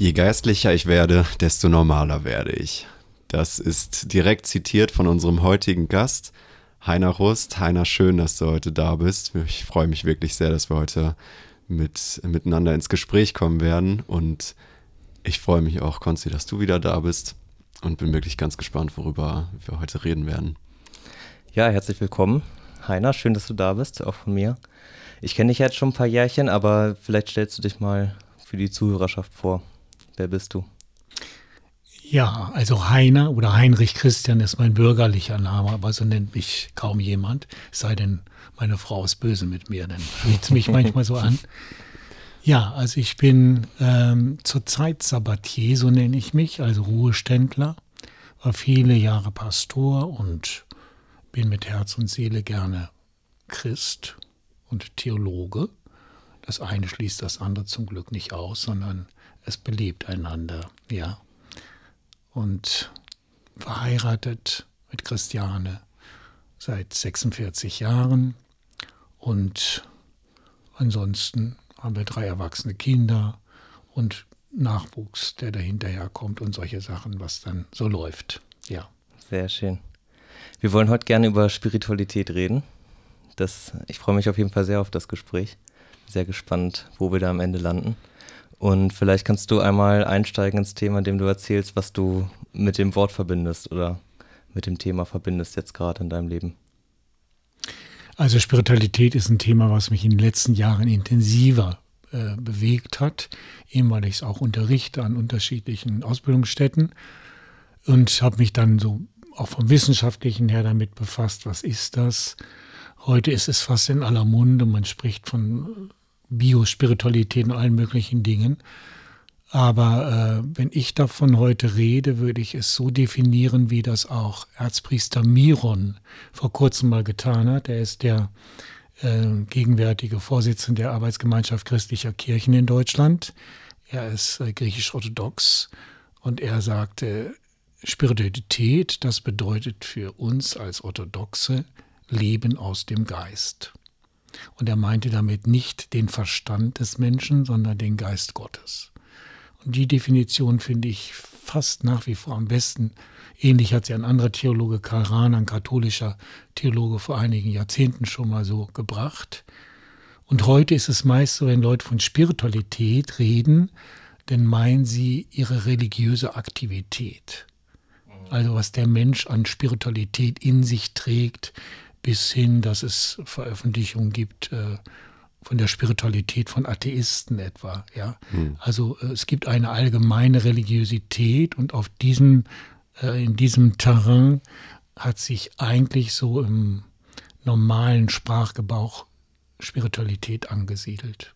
Je geistlicher ich werde, desto normaler werde ich. Das ist direkt zitiert von unserem heutigen Gast, Heiner Rust. Heiner, schön, dass du heute da bist. Ich freue mich wirklich sehr, dass wir heute mit, miteinander ins Gespräch kommen werden. Und ich freue mich auch, Konzi, dass du wieder da bist. Und bin wirklich ganz gespannt, worüber wir heute reden werden. Ja, herzlich willkommen. Heiner, schön, dass du da bist, auch von mir. Ich kenne dich jetzt schon ein paar Jährchen, aber vielleicht stellst du dich mal für die Zuhörerschaft vor. Wer bist du? Ja, also Heiner oder Heinrich Christian ist mein bürgerlicher Name, aber so nennt mich kaum jemand. Sei denn, meine Frau ist böse mit mir, dann sieht mich manchmal so an. Ja, also ich bin ähm, zurzeit Sabbatier, so nenne ich mich, also Ruheständler, war viele Jahre Pastor und bin mit Herz und Seele gerne Christ und Theologe. Das eine schließt das andere zum Glück nicht aus, sondern es belebt einander, ja. Und verheiratet mit Christiane seit 46 Jahren und ansonsten haben wir drei erwachsene Kinder und Nachwuchs, der dahinterher kommt und solche Sachen, was dann so läuft. Ja. Sehr schön. Wir wollen heute gerne über Spiritualität reden. Das, ich freue mich auf jeden Fall sehr auf das Gespräch. Sehr gespannt, wo wir da am Ende landen. Und vielleicht kannst du einmal einsteigen ins Thema, in dem du erzählst, was du mit dem Wort verbindest oder mit dem Thema verbindest jetzt gerade in deinem Leben. Also Spiritualität ist ein Thema, was mich in den letzten Jahren intensiver äh, bewegt hat, eben weil ich es auch unterrichte an unterschiedlichen Ausbildungsstätten und habe mich dann so auch vom wissenschaftlichen her damit befasst, was ist das? Heute ist es fast in aller Munde, man spricht von Biospiritualität und allen möglichen Dingen. Aber äh, wenn ich davon heute rede, würde ich es so definieren, wie das auch Erzpriester Miron vor kurzem mal getan hat. Er ist der äh, gegenwärtige Vorsitzende der Arbeitsgemeinschaft christlicher Kirchen in Deutschland. Er ist äh, griechisch-orthodox und er sagte, Spiritualität, das bedeutet für uns als Orthodoxe Leben aus dem Geist. Und er meinte damit nicht den Verstand des Menschen, sondern den Geist Gottes. Und die Definition finde ich fast nach wie vor am besten. Ähnlich hat sie ein anderer Theologe, Karl Rahn, ein katholischer Theologe, vor einigen Jahrzehnten schon mal so gebracht. Und heute ist es meist so, wenn Leute von Spiritualität reden, dann meinen sie ihre religiöse Aktivität. Also was der Mensch an Spiritualität in sich trägt, bis hin, dass es Veröffentlichungen gibt äh, von der Spiritualität von Atheisten etwa. Ja? Hm. Also äh, es gibt eine allgemeine Religiosität und auf diesem, äh, in diesem Terrain hat sich eigentlich so im normalen Sprachgebrauch Spiritualität angesiedelt.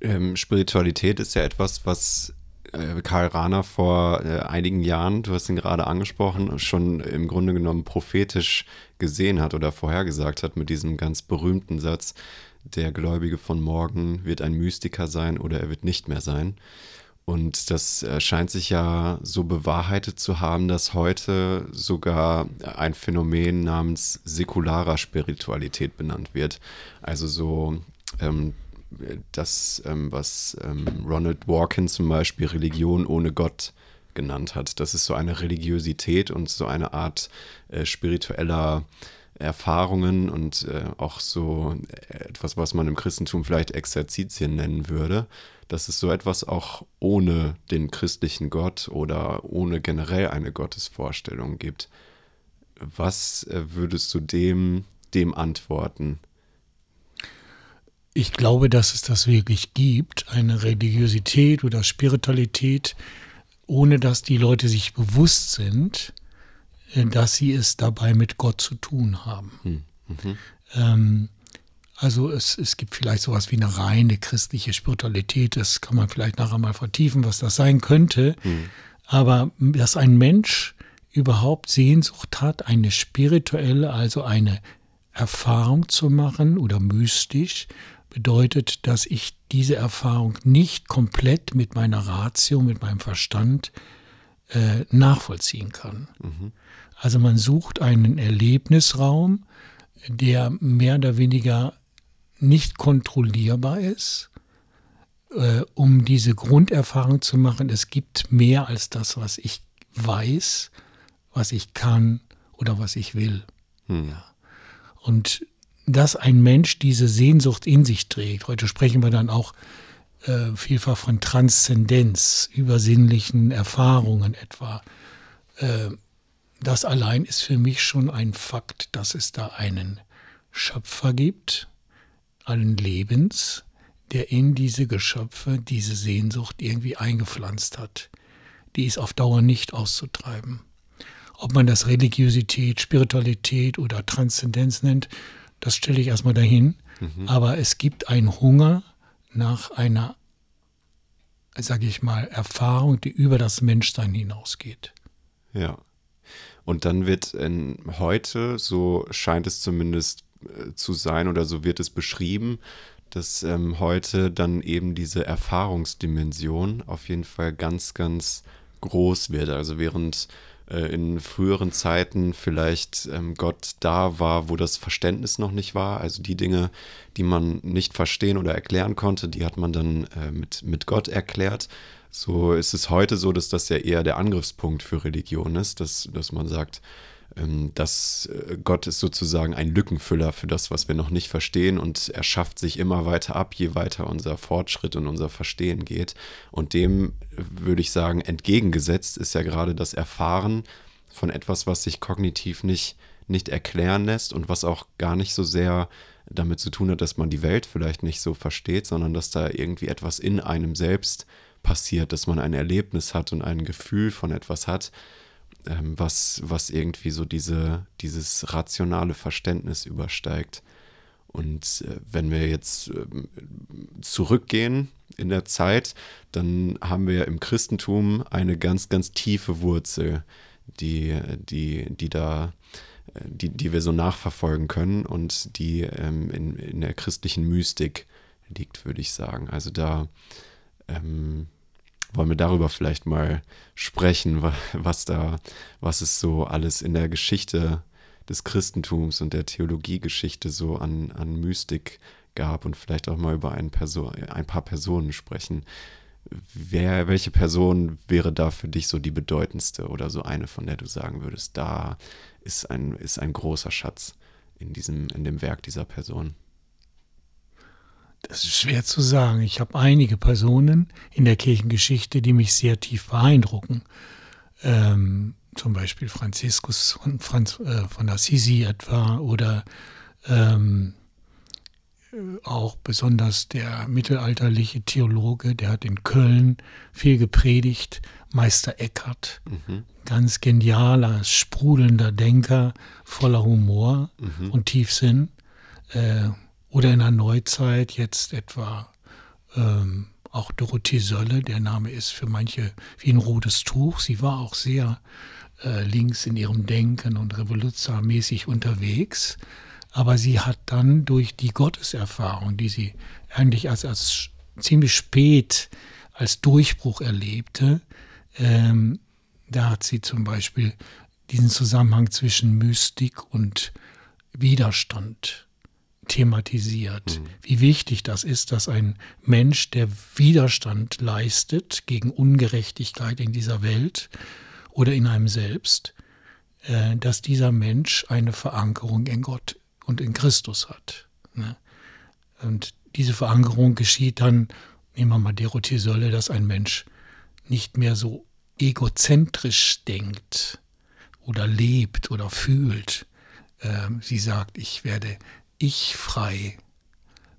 Ähm, Spiritualität ist ja etwas, was Karl Rahner vor äh, einigen Jahren, du hast ihn gerade angesprochen, schon im Grunde genommen prophetisch gesehen hat oder vorhergesagt hat mit diesem ganz berühmten Satz, der Gläubige von morgen wird ein Mystiker sein oder er wird nicht mehr sein. Und das äh, scheint sich ja so bewahrheitet zu haben, dass heute sogar ein Phänomen namens säkularer Spiritualität benannt wird. Also so ähm, das, ähm, was ähm, Ronald Walken zum Beispiel Religion ohne Gott genannt hat. Das ist so eine Religiosität und so eine Art äh, spiritueller Erfahrungen und äh, auch so etwas, was man im Christentum vielleicht Exerzitien nennen würde, dass es so etwas auch ohne den christlichen Gott oder ohne generell eine Gottesvorstellung gibt. Was äh, würdest du dem, dem antworten? Ich glaube, dass es das wirklich gibt, eine Religiosität oder Spiritualität, ohne dass die Leute sich bewusst sind, äh, dass sie es dabei mit Gott zu tun haben. Hm, mhm. Ähm, also es, es gibt vielleicht sowas wie eine reine christliche Spiritualität, das kann man vielleicht nachher mal vertiefen, was das sein könnte. Hm. Aber dass ein Mensch überhaupt Sehnsucht hat, eine spirituelle, also eine Erfahrung zu machen oder mystisch, bedeutet, dass ich diese Erfahrung nicht komplett mit meiner Ratio, mit meinem Verstand äh, nachvollziehen kann. Mhm. Also man sucht einen Erlebnisraum, der mehr oder weniger nicht kontrollierbar ist, äh, um diese Grunderfahrung zu machen, es gibt mehr als das, was ich weiß, was ich kann oder was ich will. Hm. Ja. Und dass ein Mensch diese Sehnsucht in sich trägt, heute sprechen wir dann auch äh, vielfach von Transzendenz, übersinnlichen Erfahrungen etwa, äh, das allein ist für mich schon ein Fakt, dass es da einen Schöpfer gibt, allen Lebens, der in diese Geschöpfe diese Sehnsucht irgendwie eingepflanzt hat. Die ist auf Dauer nicht auszutreiben. Ob man das Religiosität, Spiritualität oder Transzendenz nennt, das stelle ich erstmal dahin. Mhm. Aber es gibt einen Hunger nach einer, sage ich mal, Erfahrung, die über das Menschsein hinausgeht. Ja. Und dann wird in, heute, so scheint es zumindest äh, zu sein oder so wird es beschrieben, dass ähm, heute dann eben diese Erfahrungsdimension auf jeden Fall ganz, ganz groß wird. Also während äh, in früheren Zeiten vielleicht ähm, Gott da war, wo das Verständnis noch nicht war, also die Dinge, die man nicht verstehen oder erklären konnte, die hat man dann äh, mit, mit Gott erklärt. So ist es heute so, dass das ja eher der Angriffspunkt für Religion ist, dass, dass man sagt, dass äh, Gott ist sozusagen ein Lückenfüller für das, was wir noch nicht verstehen und er schafft sich immer weiter ab, je weiter unser Fortschritt und unser Verstehen geht. Und dem würde ich sagen, entgegengesetzt ist ja gerade das Erfahren von etwas, was sich kognitiv nicht, nicht erklären lässt und was auch gar nicht so sehr damit zu tun hat, dass man die Welt vielleicht nicht so versteht, sondern dass da irgendwie etwas in einem selbst passiert, dass man ein Erlebnis hat und ein Gefühl von etwas hat, ähm, was, was irgendwie so diese, dieses rationale Verständnis übersteigt. Und äh, wenn wir jetzt äh, zurückgehen in der Zeit, dann haben wir im Christentum eine ganz, ganz tiefe Wurzel, die, die, die da, äh, die, die wir so nachverfolgen können und die ähm, in, in der christlichen Mystik liegt, würde ich sagen. Also da ähm, wollen wir darüber vielleicht mal sprechen, was da, was es so alles in der Geschichte des Christentums und der Theologiegeschichte so an, an Mystik gab und vielleicht auch mal über ein, Person, ein paar Personen sprechen. Wer, welche Person wäre da für dich so die bedeutendste oder so eine, von der du sagen würdest, da ist ein, ist ein großer Schatz in, diesem, in dem Werk dieser Person? Das ist schwer zu sagen. Ich habe einige Personen in der Kirchengeschichte, die mich sehr tief beeindrucken. Ähm, zum Beispiel Franziskus von, Franz, äh, von Assisi etwa oder ähm, auch besonders der mittelalterliche Theologe, der hat in Köln viel gepredigt, Meister Eckhart, mhm. ganz genialer, sprudelnder Denker, voller Humor mhm. und Tiefsinn. Äh, oder in der Neuzeit jetzt etwa ähm, auch Dorothee Sölle, der Name ist für manche wie ein rotes Tuch. Sie war auch sehr äh, links in ihrem Denken und revolutionarmäßig unterwegs. Aber sie hat dann durch die Gotteserfahrung, die sie eigentlich als, als ziemlich spät als Durchbruch erlebte, ähm, da hat sie zum Beispiel diesen Zusammenhang zwischen Mystik und Widerstand thematisiert, mhm. wie wichtig das ist, dass ein Mensch, der Widerstand leistet gegen Ungerechtigkeit in dieser Welt oder in einem selbst, äh, dass dieser Mensch eine Verankerung in Gott und in Christus hat. Ne? Und diese Verankerung geschieht dann, nehmen wir mal Dorothee Sölle, dass ein Mensch nicht mehr so egozentrisch denkt oder lebt oder fühlt. Ähm, sie sagt, ich werde ich frei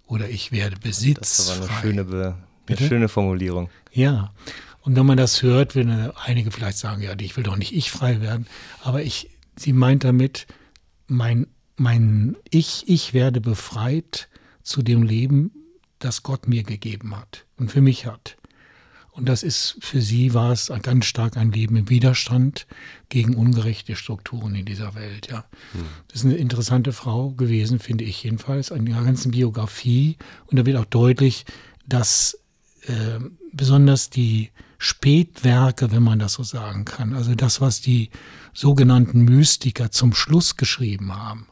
oder ich werde besitzfrei. Das war eine schöne, Be eine schöne Formulierung. Ja. Und wenn man das hört, wenn einige vielleicht sagen, ja, ich will doch nicht ich frei werden, aber ich, sie meint damit, mein, mein Ich, ich werde befreit zu dem Leben, das Gott mir gegeben hat und für mich hat. Und das ist für sie war es ganz stark ein Leben im Widerstand gegen ungerechte Strukturen in dieser Welt. Ja, hm. das ist eine interessante Frau gewesen, finde ich jedenfalls, an ihrer ganzen Biografie. Und da wird auch deutlich, dass äh, besonders die Spätwerke, wenn man das so sagen kann, also das, was die sogenannten Mystiker zum Schluss geschrieben haben,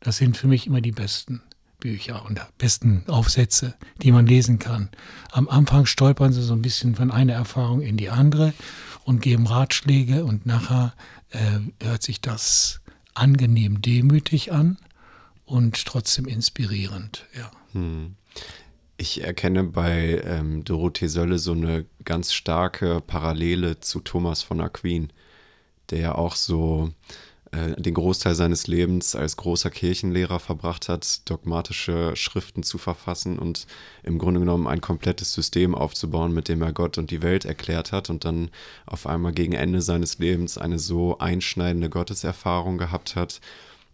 das sind für mich immer die besten Bücher und besten Aufsätze, die man lesen kann. Am Anfang stolpern sie so ein bisschen von einer Erfahrung in die andere und geben Ratschläge und nachher äh, hört sich das angenehm demütig an und trotzdem inspirierend. Ja. Hm. Ich erkenne bei ähm, Dorothee Sölle so eine ganz starke Parallele zu Thomas von Aquin, der ja auch so äh, den Großteil seines Lebens als großer Kirchenlehrer verbracht hat, dogmatische Schriften zu verfassen und im Grunde genommen ein komplettes System aufzubauen, mit dem er Gott und die Welt erklärt hat und dann auf einmal gegen Ende seines Lebens eine so einschneidende Gotteserfahrung gehabt hat,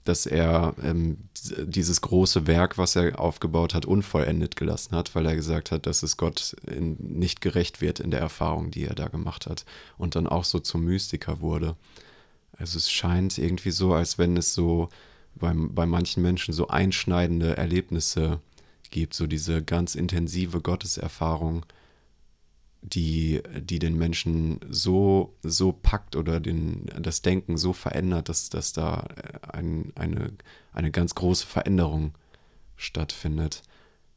dass er ähm, dieses große Werk, was er aufgebaut hat, unvollendet gelassen hat, weil er gesagt hat, dass es Gott in, nicht gerecht wird in der Erfahrung, die er da gemacht hat und dann auch so zum Mystiker wurde. Also es scheint irgendwie so, als wenn es so bei, bei manchen Menschen so einschneidende Erlebnisse gibt, so diese ganz intensive Gotteserfahrung, die, die den Menschen so, so packt oder den, das Denken so verändert, dass, dass da ein, eine, eine ganz große Veränderung stattfindet.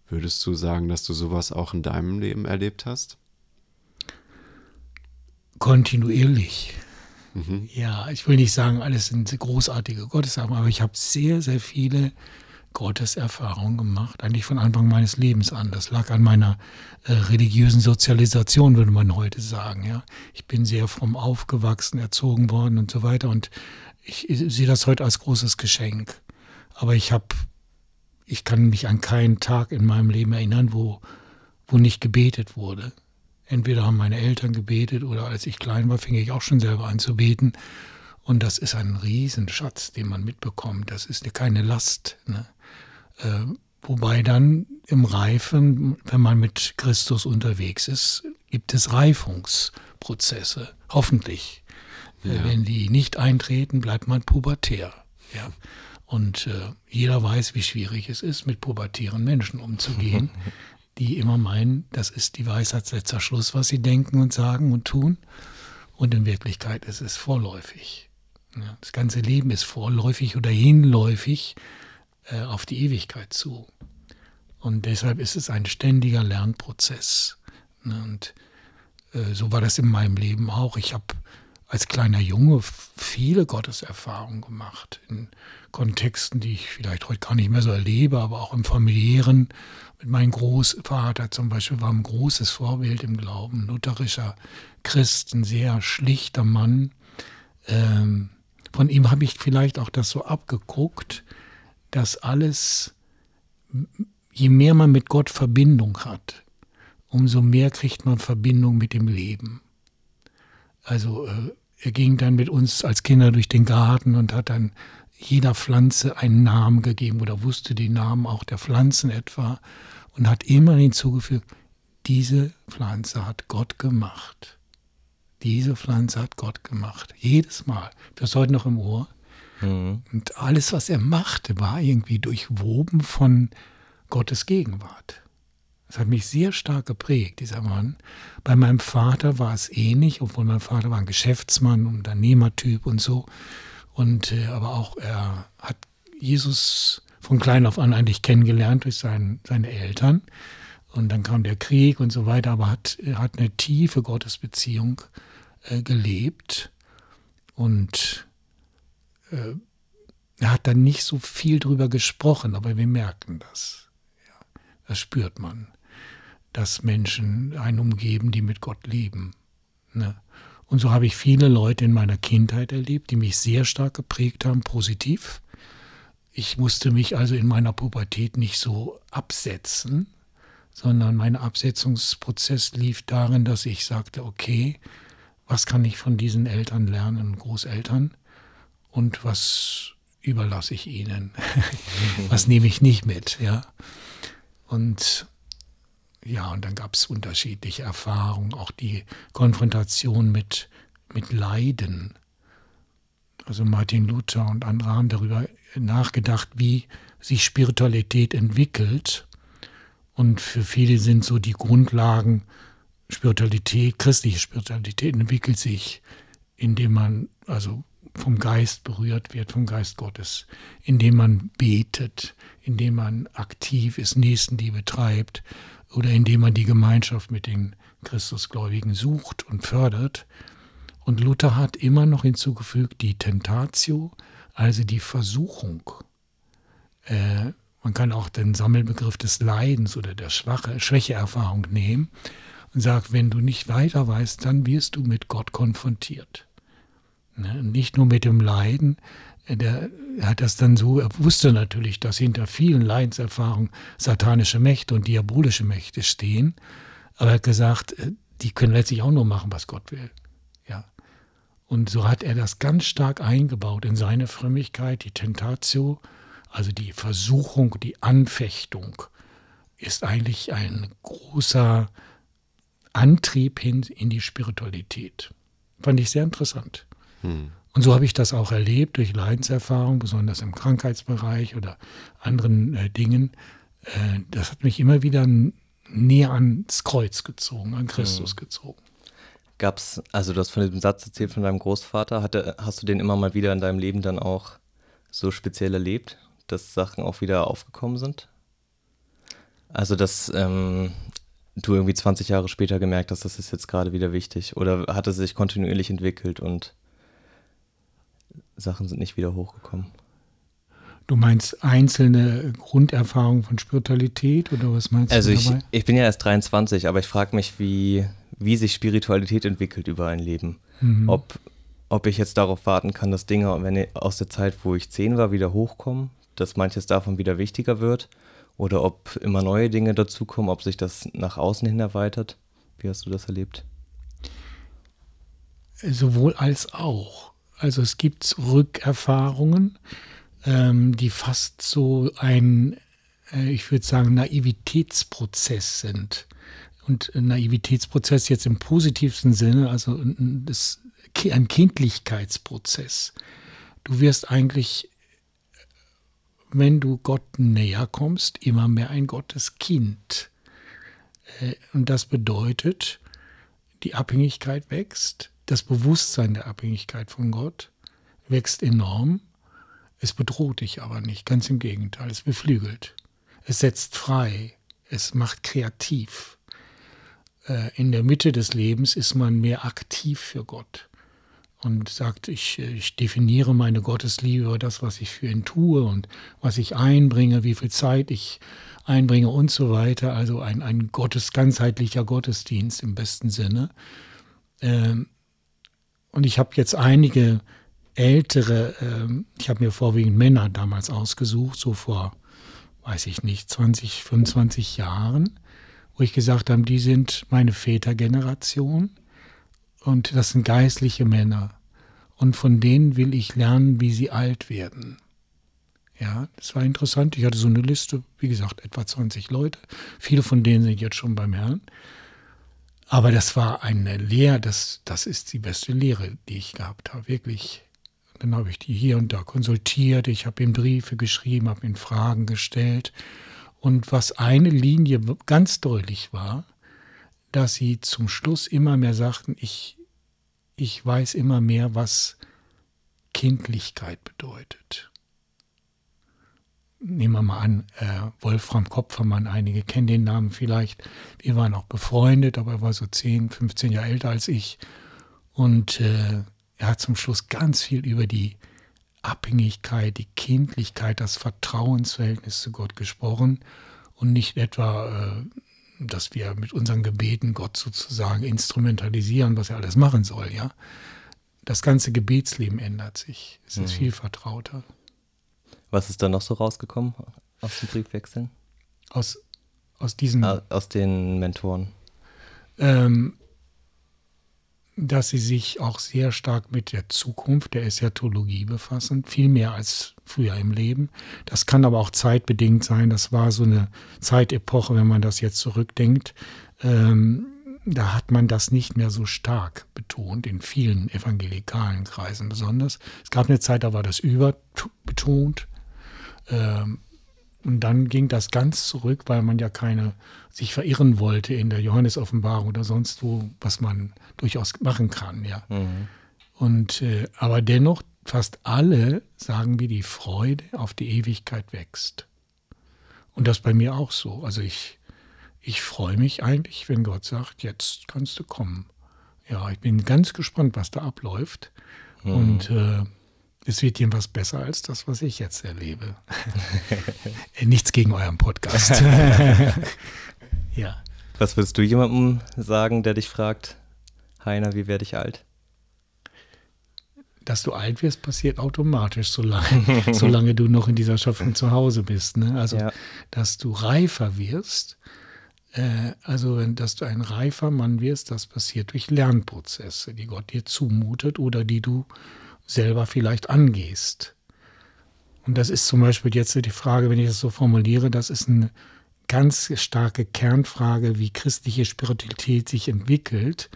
Würdest du sagen, dass du sowas auch in deinem Leben erlebt hast? Kontinuierlich. Mhm. Ja, ich will nicht sagen, alles sind großartige Gotteserfahrungen, aber ich habe sehr, sehr viele Gotteserfahrungen gemacht, eigentlich von Anfang meines Lebens an. Das lag an meiner äh, religiösen Sozialisation, würde man heute sagen. Ja, ich bin sehr fromm aufgewachsen, erzogen worden und so weiter. Und ich, ich sehe das heute als großes Geschenk. Aber ich habe, ich kann mich an keinen Tag in meinem Leben erinnern, wo, wo nicht gebetet wurde. Entweder haben meine Eltern gebetet oder als ich klein war, fing ich auch schon selber an zu beten. Und das ist ein Riesenschatz, den man mitbekommt. Das ist keine Last. Ne? Äh, wobei dann im Reifen, wenn man mit Christus unterwegs ist, gibt es Reifungsprozesse. Hoffentlich. Äh, ja. Wenn die nicht eintreten, bleibt man pubertär. Ja. Und äh, jeder weiß, wie schwierig es ist, mit pubertären Menschen umzugehen. die immer meinen, das ist die Weisheitsletzter Schluss, was sie denken und sagen und tun. Und in Wirklichkeit ist es vorläufig. Das ganze Leben ist vorläufig oder hinläufig äh, auf die Ewigkeit zu. Und deshalb ist es ein ständiger Lernprozess. Und äh, so war das in meinem Leben auch. Ich habe als kleiner Junge viele Gotteserfahrungen gemacht, in Kontexten, die ich vielleicht heute gar nicht mehr so erlebe, aber auch im familiären. Meinem Großvater zum Beispiel war ein großes Vorbild im Glauben, lutherischer Christ, ein sehr schlichter Mann. Ähm, von ihm habe ich vielleicht auch das so abgeguckt, dass alles, je mehr man mit Gott Verbindung hat, umso mehr kriegt man Verbindung mit dem Leben. Also äh, er ging dann mit uns als Kinder durch den Garten und hat dann jeder Pflanze einen Namen gegeben oder wusste die Namen auch der Pflanzen etwa und hat immer hinzugefügt, diese Pflanze hat Gott gemacht. Diese Pflanze hat Gott gemacht. Jedes Mal. Das ist heute noch im Ohr. Mhm. Und alles, was er machte, war irgendwie durchwoben von Gottes Gegenwart. Das hat mich sehr stark geprägt, dieser Mann. Bei meinem Vater war es ähnlich, obwohl mein Vater war ein Geschäftsmann, Unternehmertyp und so. Und äh, aber auch er hat Jesus von klein auf an eigentlich kennengelernt durch sein, seine Eltern. Und dann kam der Krieg und so weiter, aber hat, hat eine tiefe Gottesbeziehung äh, gelebt. Und äh, er hat dann nicht so viel drüber gesprochen, aber wir merken das. Ja, das spürt man dass Menschen einen umgeben, die mit Gott leben. Ne? Und so habe ich viele Leute in meiner Kindheit erlebt, die mich sehr stark geprägt haben, positiv. Ich musste mich also in meiner Pubertät nicht so absetzen, sondern mein Absetzungsprozess lief darin, dass ich sagte, okay, was kann ich von diesen Eltern lernen, Großeltern, und was überlasse ich ihnen? was nehme ich nicht mit, ja? Und ja, und dann gab es unterschiedliche Erfahrungen, auch die Konfrontation mit, mit Leiden. Also Martin Luther und andere haben darüber nachgedacht, wie sich Spiritualität entwickelt. Und für viele sind so die Grundlagen Spiritualität, christliche Spiritualität entwickelt sich, indem man also vom Geist berührt wird, vom Geist Gottes, indem man betet, indem man aktiv ist, Nächstenliebe treibt oder indem man die Gemeinschaft mit den Christusgläubigen sucht und fördert. Und Luther hat immer noch hinzugefügt die Tentatio, also die Versuchung. Äh, man kann auch den Sammelbegriff des Leidens oder der Schwache, Schwächeerfahrung nehmen und sagt, wenn du nicht weiter weißt, dann wirst du mit Gott konfrontiert. Ne? Nicht nur mit dem Leiden, der hat das dann so, er wusste natürlich, dass hinter vielen Leidenserfahrungen satanische Mächte und diabolische Mächte stehen, aber er hat gesagt, äh, die können letztlich auch nur machen, was Gott will. Ja. Und so hat er das ganz stark eingebaut in seine Frömmigkeit, die Tentatio, also die Versuchung, die Anfechtung, ist eigentlich ein großer Antrieb hin in die Spiritualität. Fand ich sehr interessant. Hm. Und so habe ich das auch erlebt durch Leidenserfahrung, besonders im Krankheitsbereich oder anderen äh, Dingen. Äh, das hat mich immer wieder näher ans Kreuz gezogen, an Christus mhm. gezogen. Gab es, also du hast von diesem Satz erzählt von deinem Großvater, hatte, hast du den immer mal wieder in deinem Leben dann auch so speziell erlebt, dass Sachen auch wieder aufgekommen sind? Also, dass ähm, du irgendwie 20 Jahre später gemerkt hast, das ist jetzt gerade wieder wichtig? Oder hat es sich kontinuierlich entwickelt und Sachen sind nicht wieder hochgekommen. Du meinst einzelne Grunderfahrungen von Spiritualität oder was meinst also du dabei? Also ich, ich bin ja erst 23, aber ich frage mich, wie, wie sich Spiritualität entwickelt über ein Leben. Mhm. Ob, ob ich jetzt darauf warten kann, dass Dinge wenn aus der Zeit, wo ich 10 war, wieder hochkommen, dass manches davon wieder wichtiger wird oder ob immer neue Dinge dazukommen, ob sich das nach außen hin erweitert. Wie hast du das erlebt? Sowohl als auch. Also es gibt Rückerfahrungen, ähm, die fast so ein, äh, ich würde sagen, Naivitätsprozess sind. Und Naivitätsprozess jetzt im positivsten Sinne, also das, ein Kindlichkeitsprozess. Du wirst eigentlich, wenn du Gott näher kommst, immer mehr ein Gotteskind. Äh, und das bedeutet, die Abhängigkeit wächst, das Bewusstsein der Abhängigkeit von Gott wächst enorm. Es bedroht dich aber nicht, ganz im Gegenteil, es beflügelt. Es setzt frei, es macht kreativ. Äh, in der Mitte des Lebens ist man mehr aktiv für Gott und sagt, ich, ich definiere meine Gottesliebe über das, was ich für ihn tue und was ich einbringe, wie viel Zeit ich einbringe und so weiter. Also ein, ein Gottes, ganzheitlicher Gottesdienst im besten Sinne. Ähm, und ich habe jetzt einige ältere, äh, ich habe mir vorwiegend Männer damals ausgesucht, so vor, weiß ich nicht, 20, 25 Jahren, wo ich gesagt habe, die sind meine Vätergeneration und das sind geistliche Männer. Und von denen will ich lernen, wie sie alt werden. Ja, das war interessant. Ich hatte so eine Liste, wie gesagt, etwa 20 Leute. Viele von denen sind jetzt schon beim Herrn. Aber das war eine Lehre, das, das ist die beste Lehre, die ich gehabt habe, wirklich. Dann habe ich die hier und da konsultiert, ich habe ihm Briefe geschrieben, habe ihm Fragen gestellt. Und was eine Linie ganz deutlich war, dass sie zum Schluss immer mehr sagten, ich, ich weiß immer mehr, was Kindlichkeit bedeutet nehmen wir mal an, äh, Wolfram Kopfermann, einige kennen den Namen vielleicht. Wir waren auch befreundet, aber er war so 10, 15 Jahre älter als ich. Und äh, er hat zum Schluss ganz viel über die Abhängigkeit, die Kindlichkeit, das Vertrauensverhältnis zu Gott gesprochen und nicht etwa, äh, dass wir mit unseren Gebeten Gott sozusagen instrumentalisieren, was er alles machen soll, ja. Das ganze Gebetsleben ändert sich. Es ist mhm. viel vertrauter. Was ist da noch so rausgekommen aus den Briefwechseln? Aus, aus diesen. Aus den Mentoren. Ähm, dass sie sich auch sehr stark mit der Zukunft der Eschatologie befassen, viel mehr als früher im Leben. Das kann aber auch zeitbedingt sein. Das war so eine Zeitepoche, wenn man das jetzt zurückdenkt. Ähm, da hat man das nicht mehr so stark betont, in vielen evangelikalen Kreisen besonders. Es gab eine Zeit, da war das überbetont. Ähm, und dann ging das ganz zurück, weil man ja keine sich verirren wollte in der Johannesoffenbarung oder sonst wo, was man durchaus machen kann, ja. Mhm. Und äh, aber dennoch fast alle sagen wie die Freude auf die Ewigkeit wächst. Und das bei mir auch so. Also ich, ich freue mich eigentlich, wenn Gott sagt, jetzt kannst du kommen. Ja, ich bin ganz gespannt, was da abläuft. Mhm. Und äh, es wird jedenfalls besser als das, was ich jetzt erlebe. Nichts gegen euren Podcast. ja. Was würdest du jemandem sagen, der dich fragt, Heiner, wie werde ich alt? dass du alt wirst, passiert automatisch, solange, solange du noch in dieser Schöpfung zu Hause bist. Ne? Also, ja. dass du reifer wirst, äh, also dass du ein reifer Mann wirst, das passiert durch Lernprozesse, die Gott dir zumutet oder die du selber vielleicht angehst. Und das ist zum Beispiel jetzt die Frage, wenn ich das so formuliere, das ist eine ganz starke Kernfrage, wie christliche Spiritualität sich entwickelt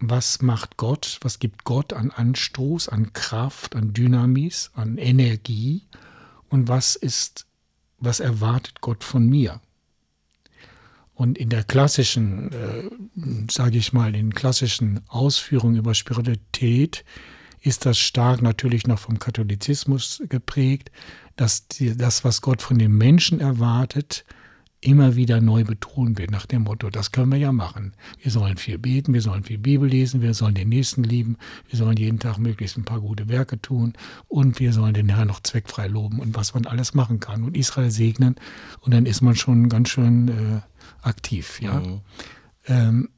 was macht Gott, was gibt Gott an Anstoß, an Kraft, an Dynamis, an Energie und was ist, was erwartet Gott von mir? Und in der klassischen, äh, sage ich mal, in klassischen Ausführungen über Spiritualität ist das stark natürlich noch vom Katholizismus geprägt, dass die, das, was Gott von dem Menschen erwartet, immer wieder neu betonen wird, nach dem Motto, das können wir ja machen. Wir sollen viel beten, wir sollen viel Bibel lesen, wir sollen den Nächsten lieben, wir sollen jeden Tag möglichst ein paar gute Werke tun und wir sollen den Herrn noch zweckfrei loben und was man alles machen kann und Israel segnen und dann ist man schon ganz schön äh, aktiv, ja. Mhm. Ähm,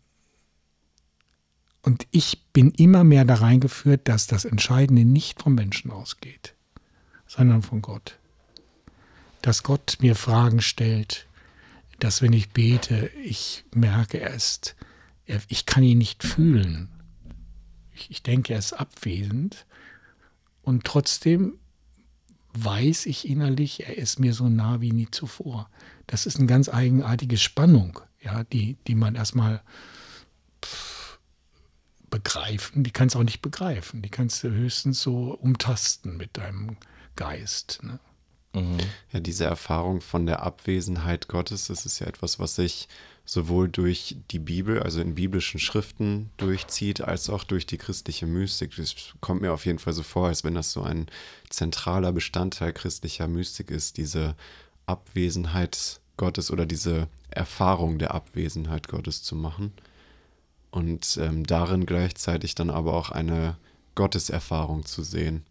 und ich bin immer mehr da reingeführt, dass das Entscheidende nicht vom Menschen ausgeht, sondern von Gott. Dass Gott mir Fragen stellt, dass wenn ich bete, ich merke, er ist, er, ich kann ihn nicht fühlen. Ich, ich denke, er ist abwesend. Und trotzdem weiß ich innerlich, er ist mir so nah wie nie zuvor. Das ist eine ganz eigenartige Spannung, ja, die, die man erstmal begreifen, die kannst du auch nicht begreifen. Die kannst du höchstens so umtasten mit deinem Geist. Ne? Mhm. Ja, diese Erfahrung von der Abwesenheit Gottes, das ist ja etwas, was sich sowohl durch die Bibel, also in biblischen Schriften durchzieht, als auch durch die christliche Mystik. Das kommt mir auf jeden Fall so vor, als wenn das so ein zentraler Bestandteil christlicher Mystik ist, diese Abwesenheit Gottes oder diese Erfahrung der Abwesenheit Gottes zu machen. Und ähm, darin gleichzeitig dann aber auch eine Gotteserfahrung zu sehen.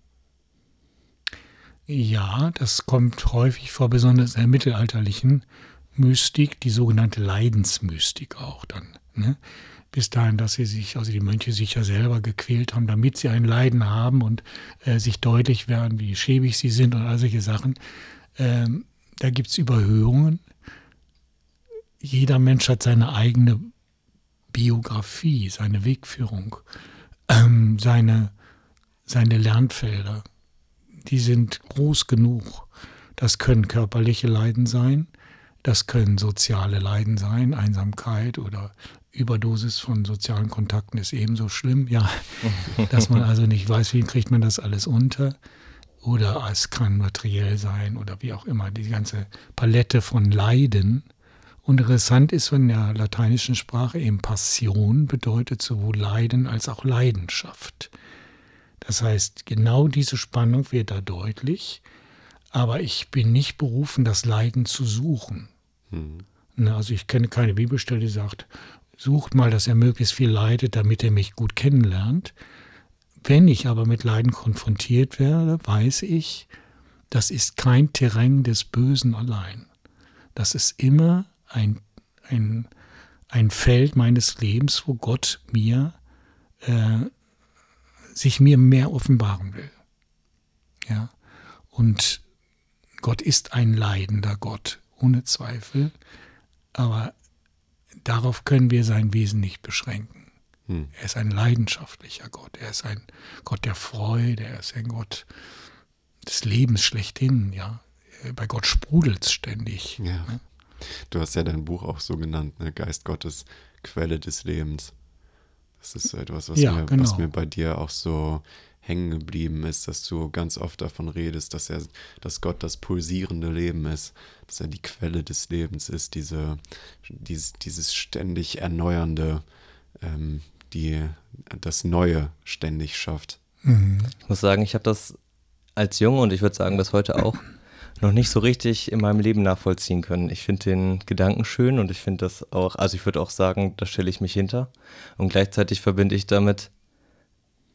Ja, das kommt häufig vor, besonders in der mittelalterlichen Mystik, die sogenannte Leidensmystik auch dann. Ne? Bis dahin, dass sie sich, also die Mönche sich ja selber gequält haben, damit sie ein Leiden haben und äh, sich deutlich werden, wie schäbig sie sind und all solche Sachen. Ähm, da gibt es Überhöhungen. Jeder Mensch hat seine eigene Biografie, seine Wegführung, ähm, seine, seine Lernfelder die sind groß genug. Das können körperliche Leiden sein, das können soziale Leiden sein, Einsamkeit oder Überdosis von sozialen Kontakten ist ebenso schlimm, ja, dass man also nicht weiß, wie kriegt man das alles unter. Oder es kann materiell sein oder wie auch immer, die ganze Palette von Leiden. Und interessant ist in der lateinischen Sprache eben Passion bedeutet sowohl Leiden als auch Leidenschaft. Das heißt, genau diese Spannung wird da deutlich, aber ich bin nicht berufen, das Leiden zu suchen. Mhm. Also ich kenne keine Bibelstelle, die sagt, sucht mal, dass er möglichst viel leidet, damit er mich gut kennenlernt. Wenn ich aber mit Leiden konfrontiert werde, weiß ich, das ist kein Terrain des Bösen allein. Das ist immer ein, ein, ein Feld meines Lebens, wo Gott mir äh, sich mir mehr offenbaren will. Ja. Und Gott ist ein leidender Gott, ohne Zweifel. Aber darauf können wir sein Wesen nicht beschränken. Hm. Er ist ein leidenschaftlicher Gott. Er ist ein Gott der Freude. Er ist ein Gott des Lebens schlechthin. Ja. Bei Gott sprudelt es ständig. Ja. Ne? Du hast ja dein Buch auch so genannt, ne? Geist Gottes, Quelle des Lebens. Das ist so etwas, was, ja, mir, genau. was mir bei dir auch so hängen geblieben ist, dass du ganz oft davon redest, dass er, dass Gott das pulsierende Leben ist, dass er die Quelle des Lebens ist, diese, dieses, dieses ständig Erneuernde, ähm, die das Neue ständig schafft. Mhm. Ich muss sagen, ich habe das als Junge und ich würde sagen, das heute auch noch nicht so richtig in meinem Leben nachvollziehen können. Ich finde den Gedanken schön und ich finde das auch, also ich würde auch sagen, da stelle ich mich hinter. Und gleichzeitig verbinde ich damit,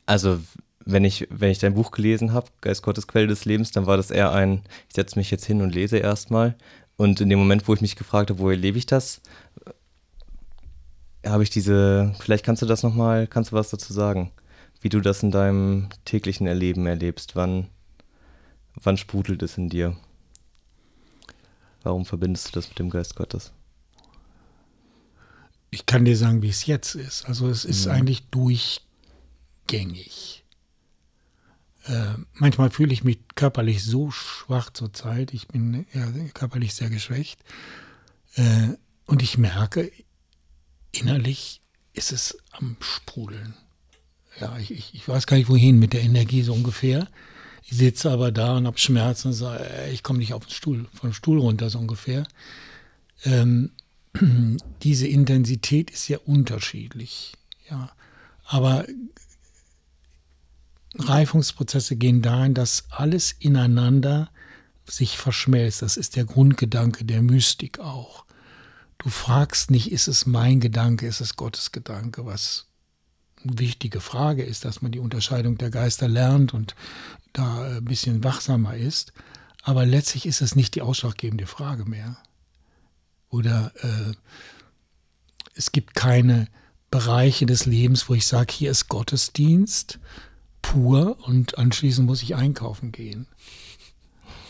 also wenn ich, wenn ich dein Buch gelesen habe, Geist Gottes Quelle des Lebens, dann war das eher ein, ich setze mich jetzt hin und lese erstmal. Und in dem Moment, wo ich mich gefragt habe, wo erlebe ich das, habe ich diese, vielleicht kannst du das nochmal, kannst du was dazu sagen, wie du das in deinem täglichen Erleben erlebst, wann, wann sprudelt es in dir? Warum verbindest du das mit dem Geist Gottes? Ich kann dir sagen, wie es jetzt ist. Also es ist mhm. eigentlich durchgängig. Äh, manchmal fühle ich mich körperlich so schwach zurzeit. Ich bin ja, körperlich sehr geschwächt. Äh, und ich merke, innerlich ist es am Sprudeln. Ja, ich, ich, ich weiß gar nicht wohin mit der Energie so ungefähr. Ich sitze aber da und habe Schmerzen und sage, ich komme nicht auf den Stuhl, vom Stuhl runter so ungefähr. Ähm, diese Intensität ist ja unterschiedlich. Ja, aber Reifungsprozesse gehen dahin, dass alles ineinander sich verschmelzt. Das ist der Grundgedanke der Mystik auch. Du fragst nicht, ist es mein Gedanke, ist es Gottes Gedanke, was eine wichtige Frage ist, dass man die Unterscheidung der Geister lernt und da ein bisschen wachsamer ist. Aber letztlich ist es nicht die ausschlaggebende Frage mehr. Oder äh, es gibt keine Bereiche des Lebens, wo ich sage, hier ist Gottesdienst pur und anschließend muss ich einkaufen gehen.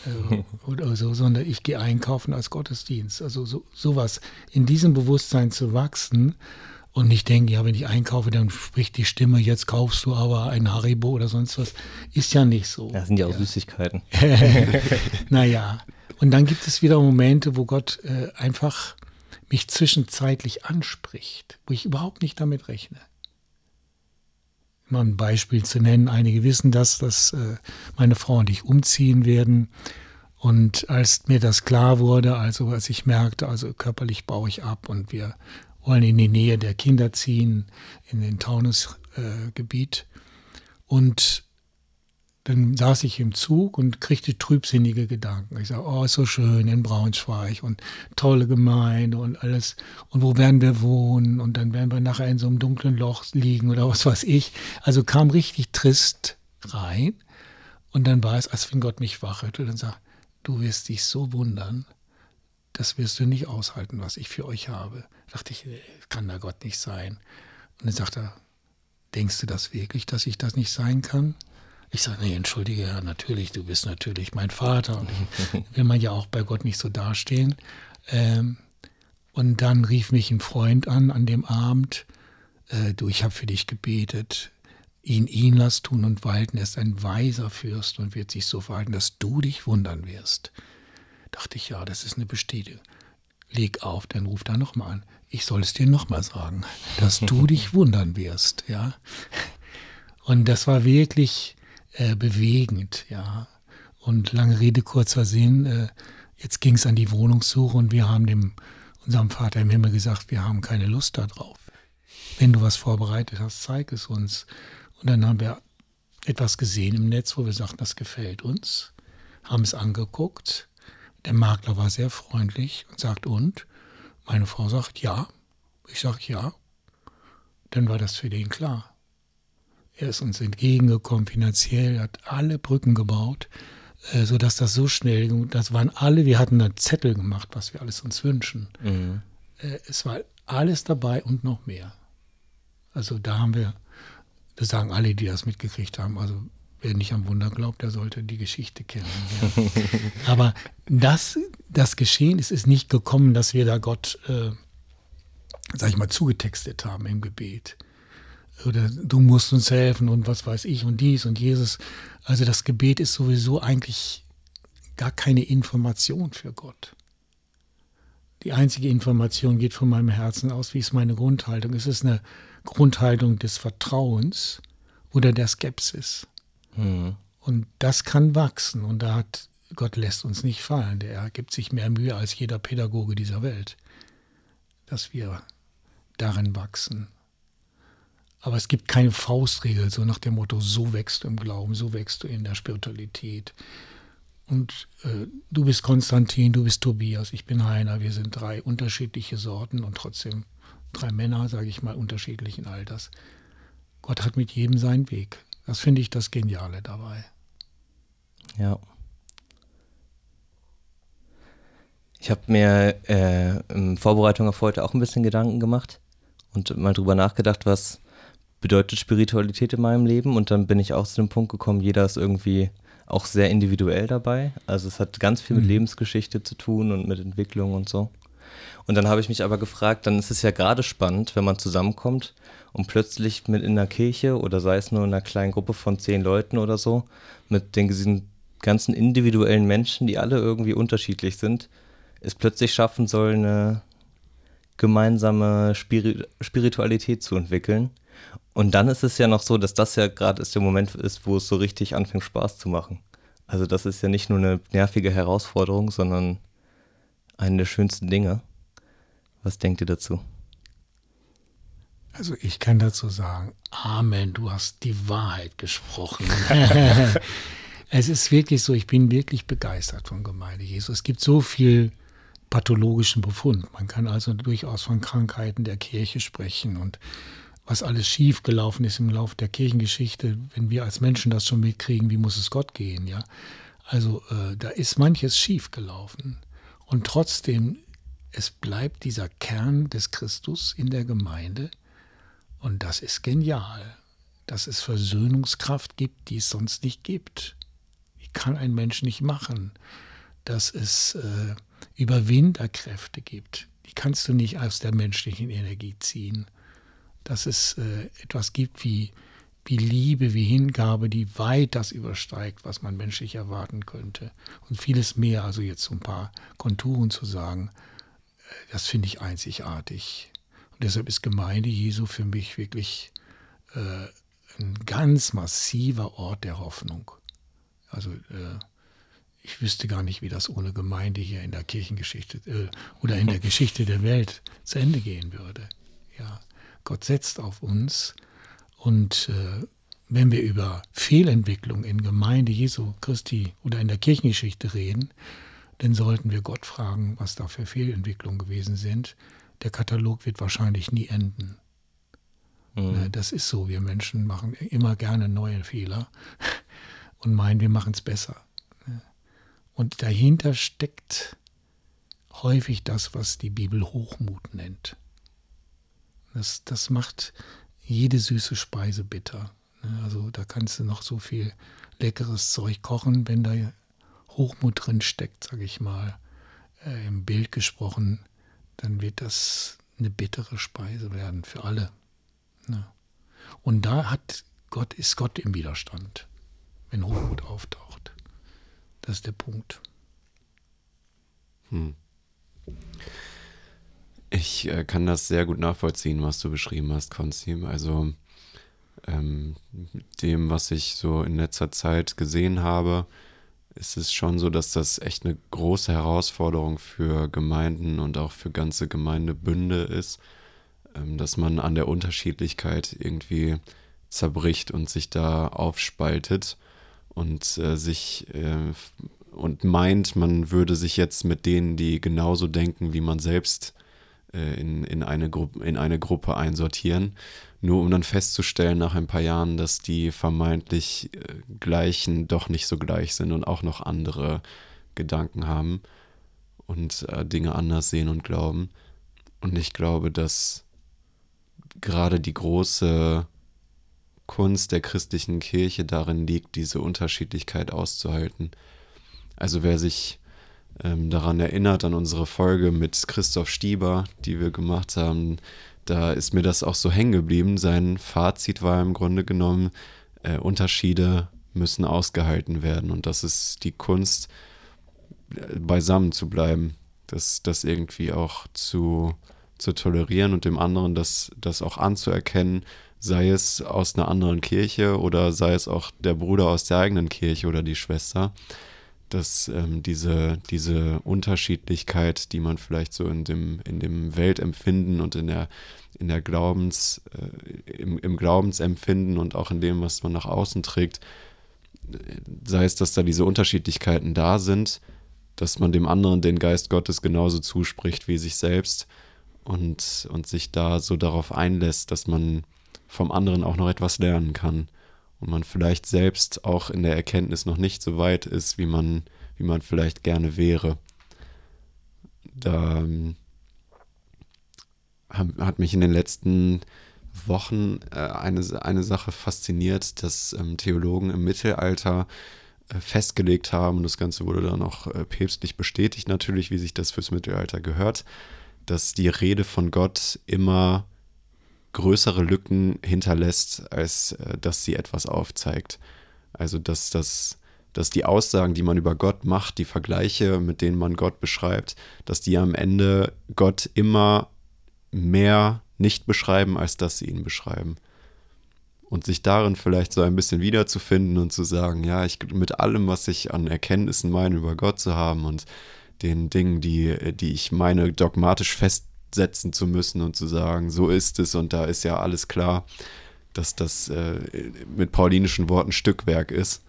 Äh, oder so, sondern ich gehe einkaufen als Gottesdienst. Also so, sowas, in diesem Bewusstsein zu wachsen und nicht denken, ja, wenn ich einkaufe, dann spricht die Stimme, jetzt kaufst du aber ein Haribo oder sonst was. Ist ja nicht so. Das sind ja auch ja. Süßigkeiten. naja, und dann gibt es wieder Momente, wo Gott äh, einfach mich zwischenzeitlich anspricht, wo ich überhaupt nicht damit rechne. Mal ein Beispiel zu nennen. Einige wissen das, dass äh, meine Frau und ich umziehen werden. Und als mir das klar wurde, also als ich merkte, also körperlich baue ich ab und wir wollen in die Nähe der Kinder ziehen, in den Taunusgebiet. Äh, und dann saß ich im Zug und kriegte trübsinnige Gedanken. Ich sage, oh, ist so schön in Braunschweig und tolle Gemeinde und alles. Und wo werden wir wohnen? Und dann werden wir nachher in so einem dunklen Loch liegen oder was weiß ich. Also kam richtig trist rein. Und dann war es, als wenn Gott mich wachrüttelt und sagt, du wirst dich so wundern, das wirst du nicht aushalten, was ich für euch habe. Da dachte ich, kann da Gott nicht sein. Und dann sagt er, denkst du das wirklich, dass ich das nicht sein kann? Ich sage, nee, entschuldige, ja, natürlich, du bist natürlich mein Vater. Und will man ja auch bei Gott nicht so dastehen. Ähm, und dann rief mich ein Freund an an dem Abend, äh, du, ich habe für dich gebetet, ihn ihn lass tun und walten, er ist ein weiser Fürst und wird sich so verhalten, dass du dich wundern wirst. Dachte ich, ja, das ist eine Bestätigung. Leg auf, dann ruf da nochmal an. Ich soll es dir nochmal sagen, dass du dich wundern wirst, ja. Und das war wirklich äh, bewegend, ja. Und lange Rede, kurzer Sinn, äh, jetzt ging es an die Wohnungssuche und wir haben dem, unserem Vater im Himmel gesagt, wir haben keine Lust darauf. Wenn du was vorbereitet hast, zeig es uns. Und dann haben wir etwas gesehen im Netz, wo wir sagten, das gefällt uns, haben es angeguckt. Der Makler war sehr freundlich und sagt, und? Meine Frau sagt, ja. Ich sage, ja. Dann war das für den klar. Er ist uns entgegengekommen finanziell, hat alle Brücken gebaut, äh, sodass das so schnell, das waren alle, wir hatten einen Zettel gemacht, was wir alles uns wünschen. Mhm. Äh, es war alles dabei und noch mehr. Also da haben wir, das sagen alle, die das mitgekriegt haben, also wer nicht am Wunder glaubt, der sollte die Geschichte kennen. Ja. Aber das, das Geschehen ist, ist nicht gekommen, dass wir da Gott, äh, sag ich mal, zugetextet haben im Gebet oder du musst uns helfen und was weiß ich und dies und Jesus. Also das Gebet ist sowieso eigentlich gar keine Information für Gott. Die einzige Information geht von meinem Herzen aus, wie ist meine Grundhaltung. Es ist eine Grundhaltung des Vertrauens oder der Skepsis. Mhm. Und das kann wachsen und da hat Gott lässt uns nicht fallen. Der gibt sich mehr Mühe als jeder Pädagoge dieser Welt, dass wir darin wachsen. Aber es gibt keine Faustregel, so nach dem Motto, so wächst du im Glauben, so wächst du in der Spiritualität. Und äh, du bist Konstantin, du bist Tobias, ich bin Heiner, wir sind drei unterschiedliche Sorten und trotzdem drei Männer, sage ich mal, unterschiedlichen Alters. Gott hat mit jedem seinen Weg. Das finde ich das Geniale dabei. Ja. Ich habe mir äh, in Vorbereitung auf heute auch ein bisschen Gedanken gemacht und mal drüber nachgedacht, was bedeutet Spiritualität in meinem Leben. Und dann bin ich auch zu dem Punkt gekommen, jeder ist irgendwie auch sehr individuell dabei. Also es hat ganz viel mit mhm. Lebensgeschichte zu tun und mit Entwicklung und so. Und dann habe ich mich aber gefragt, dann ist es ja gerade spannend, wenn man zusammenkommt und plötzlich mit in einer Kirche oder sei es nur in einer kleinen Gruppe von zehn Leuten oder so, mit den ganzen individuellen Menschen, die alle irgendwie unterschiedlich sind, es plötzlich schaffen soll, eine gemeinsame Spiritualität zu entwickeln. Und dann ist es ja noch so, dass das ja gerade der Moment ist, wo es so richtig anfängt, Spaß zu machen. Also das ist ja nicht nur eine nervige Herausforderung, sondern eine der schönsten Dinge. Was denkt ihr dazu? Also ich kann dazu sagen, Amen, du hast die Wahrheit gesprochen. es ist wirklich so, ich bin wirklich begeistert von Gemeinde Jesus. Es gibt so viel pathologischen Befund. Man kann also durchaus von Krankheiten der Kirche sprechen und was alles schiefgelaufen ist im Laufe der Kirchengeschichte, wenn wir als Menschen das schon mitkriegen, wie muss es Gott gehen, ja? Also äh, da ist manches schiefgelaufen und trotzdem es bleibt dieser Kern des Christus in der Gemeinde und das ist genial, dass es Versöhnungskraft gibt, die es sonst nicht gibt. Die kann ein Mensch nicht machen, dass es äh, Überwinderkräfte gibt. Die kannst du nicht aus der menschlichen Energie ziehen. Dass es äh, etwas gibt wie, wie Liebe, wie Hingabe, die weit das übersteigt, was man menschlich erwarten könnte. Und vieles mehr, also jetzt so ein paar Konturen zu sagen, äh, das finde ich einzigartig. Und deshalb ist Gemeinde Jesu für mich wirklich äh, ein ganz massiver Ort der Hoffnung. Also äh, ich wüsste gar nicht, wie das ohne Gemeinde hier in der Kirchengeschichte äh, oder in der Geschichte der Welt zu Ende gehen würde. Ja, Gott setzt auf uns und äh, wenn wir über Fehlentwicklung in Gemeinde Jesu Christi oder in der Kirchengeschichte reden, dann sollten wir Gott fragen, was da für Fehlentwicklungen gewesen sind. Der Katalog wird wahrscheinlich nie enden. Mhm. Ne, das ist so. Wir Menschen machen immer gerne neue Fehler und meinen, wir machen es besser. Und dahinter steckt häufig das, was die Bibel Hochmut nennt. Das, das macht jede süße Speise bitter. Ne, also da kannst du noch so viel leckeres Zeug kochen, wenn da Hochmut drin steckt, sage ich mal, äh, im Bild gesprochen, dann wird das eine bittere Speise werden für alle. Ne? Und da hat Gott, ist Gott im Widerstand, wenn Hochmut auftaucht. Das ist der Punkt. Hm. Ich äh, kann das sehr gut nachvollziehen, was du beschrieben hast, Konzim. Also ähm, dem, was ich so in letzter Zeit gesehen habe, ist es schon so, dass das echt eine große Herausforderung für Gemeinden und auch für ganze Gemeindebünde ist, ähm, dass man an der Unterschiedlichkeit irgendwie zerbricht und sich da aufspaltet und äh, sich äh, und meint, man würde sich jetzt mit denen, die genauso denken wie man selbst, äh, in, in, eine Gruppe, in eine Gruppe einsortieren, nur um dann festzustellen nach ein paar Jahren, dass die vermeintlich äh, gleichen doch nicht so gleich sind und auch noch andere Gedanken haben und äh, Dinge anders sehen und glauben. Und ich glaube, dass gerade die große Kunst der christlichen Kirche darin liegt, diese Unterschiedlichkeit auszuhalten. Also wer sich ähm, daran erinnert, an unsere Folge mit Christoph Stieber, die wir gemacht haben, da ist mir das auch so hängen geblieben. Sein Fazit war im Grunde genommen, äh, Unterschiede müssen ausgehalten werden. Und das ist die Kunst, äh, beisammen zu bleiben, das, das irgendwie auch zu, zu tolerieren und dem anderen das, das auch anzuerkennen sei es aus einer anderen Kirche oder sei es auch der Bruder aus der eigenen Kirche oder die Schwester, dass ähm, diese, diese Unterschiedlichkeit, die man vielleicht so in dem, in dem Weltempfinden und in der, in der Glaubens, äh, im, im Glaubensempfinden und auch in dem, was man nach außen trägt, sei es, dass da diese Unterschiedlichkeiten da sind, dass man dem anderen den Geist Gottes genauso zuspricht wie sich selbst und, und sich da so darauf einlässt, dass man vom anderen auch noch etwas lernen kann und man vielleicht selbst auch in der Erkenntnis noch nicht so weit ist, wie man, wie man vielleicht gerne wäre. Da ähm, hat mich in den letzten Wochen äh, eine, eine Sache fasziniert, dass ähm, Theologen im Mittelalter äh, festgelegt haben, und das Ganze wurde dann auch äh, päpstlich bestätigt natürlich, wie sich das fürs Mittelalter gehört, dass die Rede von Gott immer größere Lücken hinterlässt, als äh, dass sie etwas aufzeigt. Also dass, das, dass die Aussagen, die man über Gott macht, die Vergleiche, mit denen man Gott beschreibt, dass die am Ende Gott immer mehr nicht beschreiben, als dass sie ihn beschreiben. Und sich darin vielleicht so ein bisschen wiederzufinden und zu sagen, ja, ich mit allem, was ich an Erkenntnissen meine, über Gott zu haben und den Dingen, die, die ich meine, dogmatisch fest setzen zu müssen und zu sagen, so ist es und da ist ja alles klar, dass das äh, mit paulinischen Worten Stückwerk ist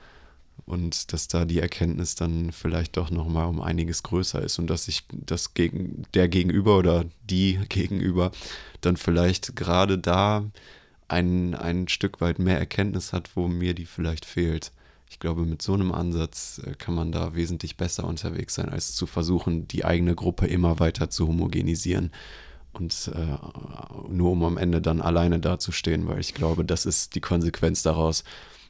und dass da die Erkenntnis dann vielleicht doch noch mal um einiges größer ist und dass ich das gegen der Gegenüber oder die Gegenüber dann vielleicht gerade da ein, ein Stück weit mehr Erkenntnis hat, wo mir die vielleicht fehlt ich glaube, mit so einem Ansatz äh, kann man da wesentlich besser unterwegs sein, als zu versuchen, die eigene Gruppe immer weiter zu homogenisieren und äh, nur um am Ende dann alleine dazustehen, weil ich glaube, das ist die Konsequenz daraus.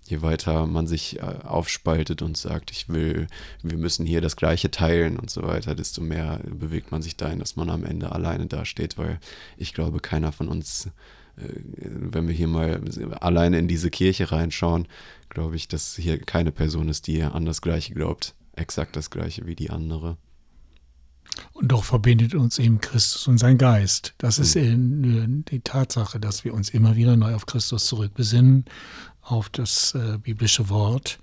Je weiter man sich äh, aufspaltet und sagt, ich will, wir müssen hier das Gleiche teilen und so weiter, desto mehr bewegt man sich dahin, dass man am Ende alleine dasteht, weil ich glaube, keiner von uns wenn wir hier mal alleine in diese Kirche reinschauen, glaube ich, dass hier keine Person ist, die an das Gleiche glaubt. Exakt das Gleiche wie die andere. Und doch verbindet uns eben Christus und sein Geist. Das ist mhm. die Tatsache, dass wir uns immer wieder neu auf Christus zurückbesinnen, auf das äh, biblische Wort.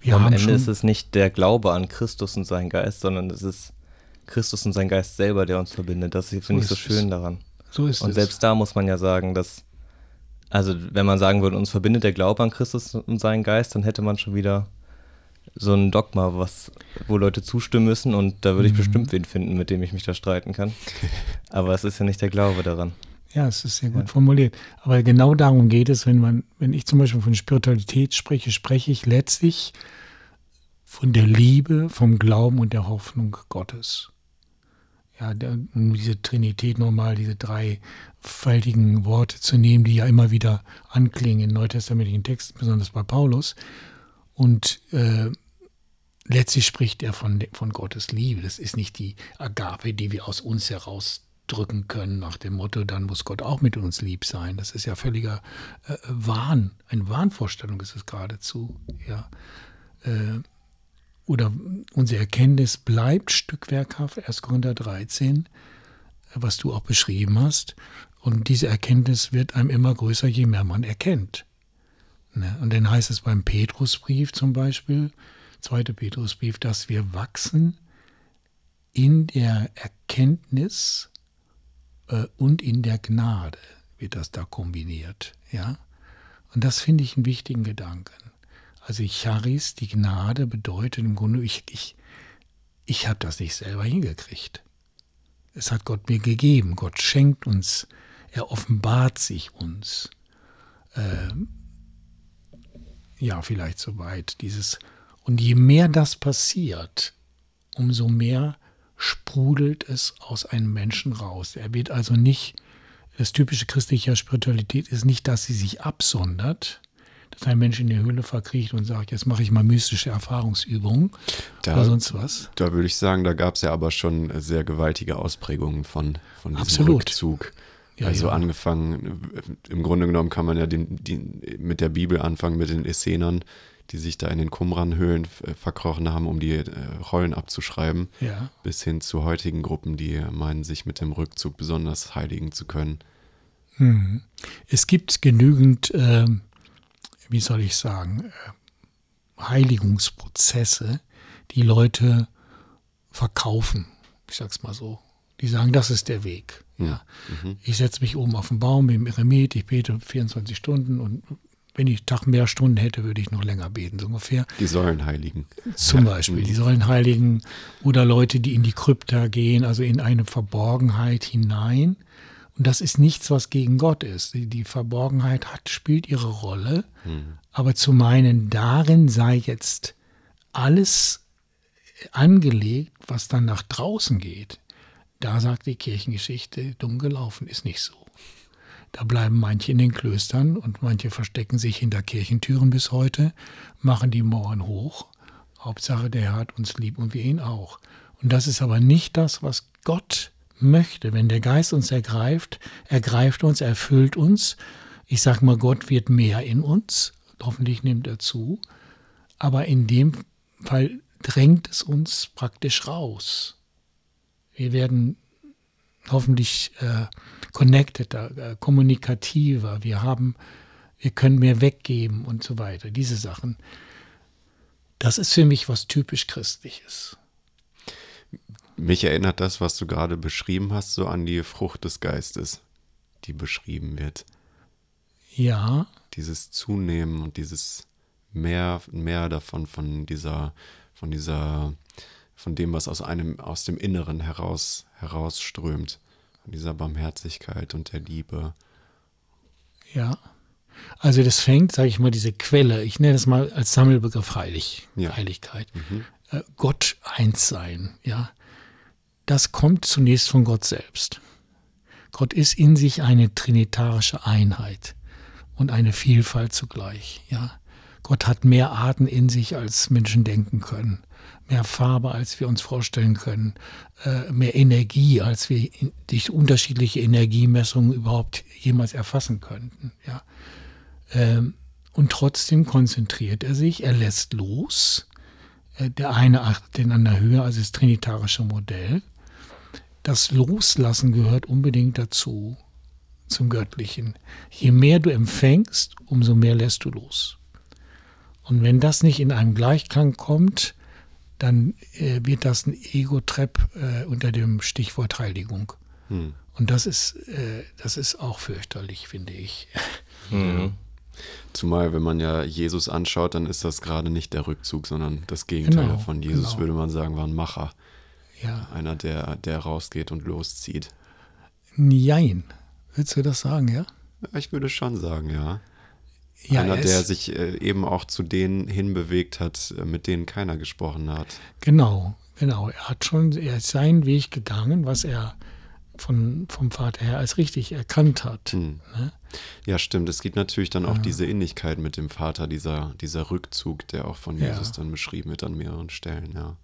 Wir Am Ende ist es nicht der Glaube an Christus und seinen Geist, sondern es ist Christus und sein Geist selber, der uns verbindet. Das finde ich so schön daran. So ist und es. selbst da muss man ja sagen, dass also wenn man sagen würde, uns verbindet der Glaube an Christus und seinen Geist, dann hätte man schon wieder so ein Dogma, was, wo Leute zustimmen müssen und da würde ich mhm. bestimmt wen finden, mit dem ich mich da streiten kann. Aber es ist ja nicht der Glaube daran. Ja, es ist sehr gut ja. formuliert. Aber genau darum geht es, wenn man, wenn ich zum Beispiel von Spiritualität spreche, spreche ich letztlich von der Liebe, vom Glauben und der Hoffnung Gottes ja, um diese Trinität nochmal, diese dreifaltigen Worte zu nehmen, die ja immer wieder anklingen in neutestamentlichen Texten, besonders bei Paulus. Und äh, letztlich spricht er von, von Gottes Liebe. Das ist nicht die Agape, die wir aus uns herausdrücken können, nach dem Motto, dann muss Gott auch mit uns lieb sein. Das ist ja völliger äh, Wahn, eine Wahnvorstellung ist es geradezu. Ja. Äh, oder unsere Erkenntnis bleibt stückwerkhaft, 1. Korinther 13, was du auch beschrieben hast. Und diese Erkenntnis wird einem immer größer, je mehr man erkennt. Ne? Und dann heißt es beim Petrusbrief zum Beispiel, 2. Petrusbrief, dass wir wachsen in der Erkenntnis äh, und in der Gnade, wird das da kombiniert. Und das finde ich einen wichtigen Gedanken. Also Charis, die Gnade bedeutet im Grunde, ich, ich, ich habe das nicht selber hingekriegt. Es hat Gott mir gegeben. Gott schenkt uns, er offenbart sich uns. Ähm, ja, vielleicht soweit dieses. Und je mehr das passiert, umso mehr sprudelt es aus einem Menschen raus. Er wird also nicht, das typische christliche Spiritualität ist nicht, dass sie sich absondert, dass ein Mensch in die Höhle verkriecht und sagt, jetzt mache ich mal mystische Erfahrungsübungen da, oder sonst was. Da würde ich sagen, da gab es ja aber schon sehr gewaltige Ausprägungen von, von diesem Absolut. Rückzug. Ja, also ja. angefangen, im Grunde genommen kann man ja den, die, mit der Bibel anfangen, mit den Essenern, die sich da in den Qumran-Höhlen verkrochen haben, um die äh, Rollen abzuschreiben, ja. bis hin zu heutigen Gruppen, die meinen, sich mit dem Rückzug besonders heiligen zu können. Hm. Es gibt genügend ähm, wie soll ich sagen, äh, Heiligungsprozesse, die Leute verkaufen. Ich sag's mal so. Die sagen, das ist der Weg. Ja. Mhm. Ich setze mich oben auf den Baum im Eremit, ich bete 24 Stunden und wenn ich Tag mehr Stunden hätte, würde ich noch länger beten, so ungefähr. Die Säulenheiligen. Zum Beispiel, die Säulenheiligen oder Leute, die in die Krypta gehen, also in eine Verborgenheit hinein. Und das ist nichts, was gegen Gott ist. Die, Verborgenheit hat, spielt ihre Rolle. Mhm. Aber zu meinen, darin sei jetzt alles angelegt, was dann nach draußen geht, da sagt die Kirchengeschichte, dumm gelaufen ist nicht so. Da bleiben manche in den Klöstern und manche verstecken sich hinter Kirchentüren bis heute, machen die Mauern hoch. Hauptsache, der Herr hat uns lieb und wir ihn auch. Und das ist aber nicht das, was Gott möchte. Wenn der Geist uns ergreift, ergreift uns, erfüllt uns. Ich sage mal, Gott wird mehr in uns. Hoffentlich nimmt er zu. Aber in dem Fall drängt es uns praktisch raus. Wir werden hoffentlich äh, connecteder, äh, kommunikativer, wir haben, wir können mehr weggeben und so weiter. Diese Sachen. Das ist für mich was typisch Christliches. Mich erinnert das, was du gerade beschrieben hast, so an die Frucht des Geistes, die beschrieben wird. Ja. Dieses Zunehmen und dieses mehr, mehr davon, von dieser, von dieser, von dem, was aus einem, aus dem Inneren heraus, herausströmt dieser Barmherzigkeit und der Liebe. Ja. Also das fängt, sage ich mal, diese Quelle, ich nenne es mal als Sammelbegriff Heilig, ja. Heiligkeit. Mhm. Äh, Gott eins sein, ja. Das kommt zunächst von Gott selbst. Gott ist in sich eine trinitarische Einheit und eine Vielfalt zugleich, ja. Gott hat mehr Arten in sich, als Menschen denken können mehr Farbe, als wir uns vorstellen können, äh, mehr Energie, als wir durch unterschiedliche Energiemessungen überhaupt jemals erfassen könnten. Ja. Ähm, und trotzdem konzentriert er sich, er lässt los. Äh, der eine achtet den an der Höhe, also das trinitarische Modell. Das Loslassen gehört unbedingt dazu, zum Göttlichen. Je mehr du empfängst, umso mehr lässt du los. Und wenn das nicht in einem Gleichklang kommt, dann äh, wird das ein Ego-Trap äh, unter dem Stichwort Heiligung. Hm. Und das ist, äh, das ist auch fürchterlich, finde ich. Mhm. Zumal, wenn man ja Jesus anschaut, dann ist das gerade nicht der Rückzug, sondern das Gegenteil genau, davon. Jesus genau. würde man sagen, war ein Macher. Ja. Einer, der, der rausgeht und loszieht. Nein. Willst du das sagen, ja? Ich würde schon sagen, ja. Ja, Einer, der sich äh, eben auch zu denen hinbewegt hat, äh, mit denen keiner gesprochen hat. Genau, genau. Er hat schon, er ist seinen Weg gegangen, was er von, vom Vater her als richtig erkannt hat. Hm. Ne? Ja, stimmt. Es gibt natürlich dann auch ja. diese Innigkeit mit dem Vater, dieser, dieser Rückzug, der auch von Jesus ja. dann beschrieben wird an mehreren Stellen, ja.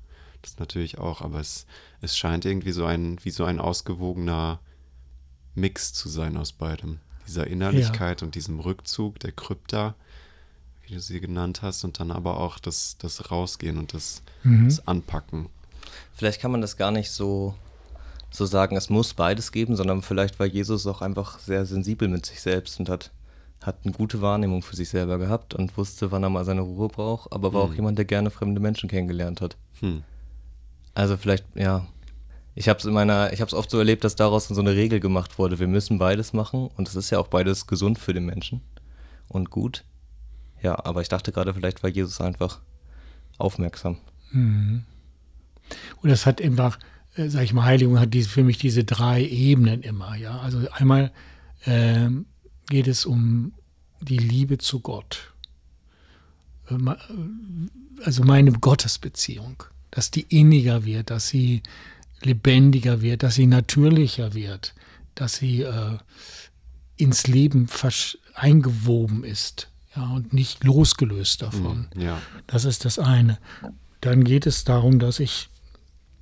Das natürlich auch, aber es, es scheint irgendwie so ein, wie so ein ausgewogener Mix zu sein aus beidem dieser Innerlichkeit ja. und diesem Rückzug der Krypta, wie du sie genannt hast, und dann aber auch das, das Rausgehen und das, mhm. das Anpacken. Vielleicht kann man das gar nicht so, so sagen, es muss beides geben, sondern vielleicht war Jesus auch einfach sehr sensibel mit sich selbst und hat, hat eine gute Wahrnehmung für sich selber gehabt und wusste, wann er mal seine Ruhe braucht, aber war hm. auch jemand, der gerne fremde Menschen kennengelernt hat. Hm. Also vielleicht, ja, ich habe es in meiner, ich habe es oft so erlebt, dass daraus so eine Regel gemacht wurde. Wir müssen beides machen und es ist ja auch beides gesund für den Menschen und gut. Ja, aber ich dachte gerade, vielleicht war Jesus einfach aufmerksam. Mhm. Und das hat einfach, äh, sag ich mal, Heiligung hat diese, für mich diese drei Ebenen immer. Ja, also einmal äh, geht es um die Liebe zu Gott. Äh, also meine Gottesbeziehung, dass die inniger wird, dass sie lebendiger wird, dass sie natürlicher wird, dass sie äh, ins Leben eingewoben ist ja, und nicht losgelöst davon. Mm, ja. Das ist das eine. Dann geht es darum, dass ich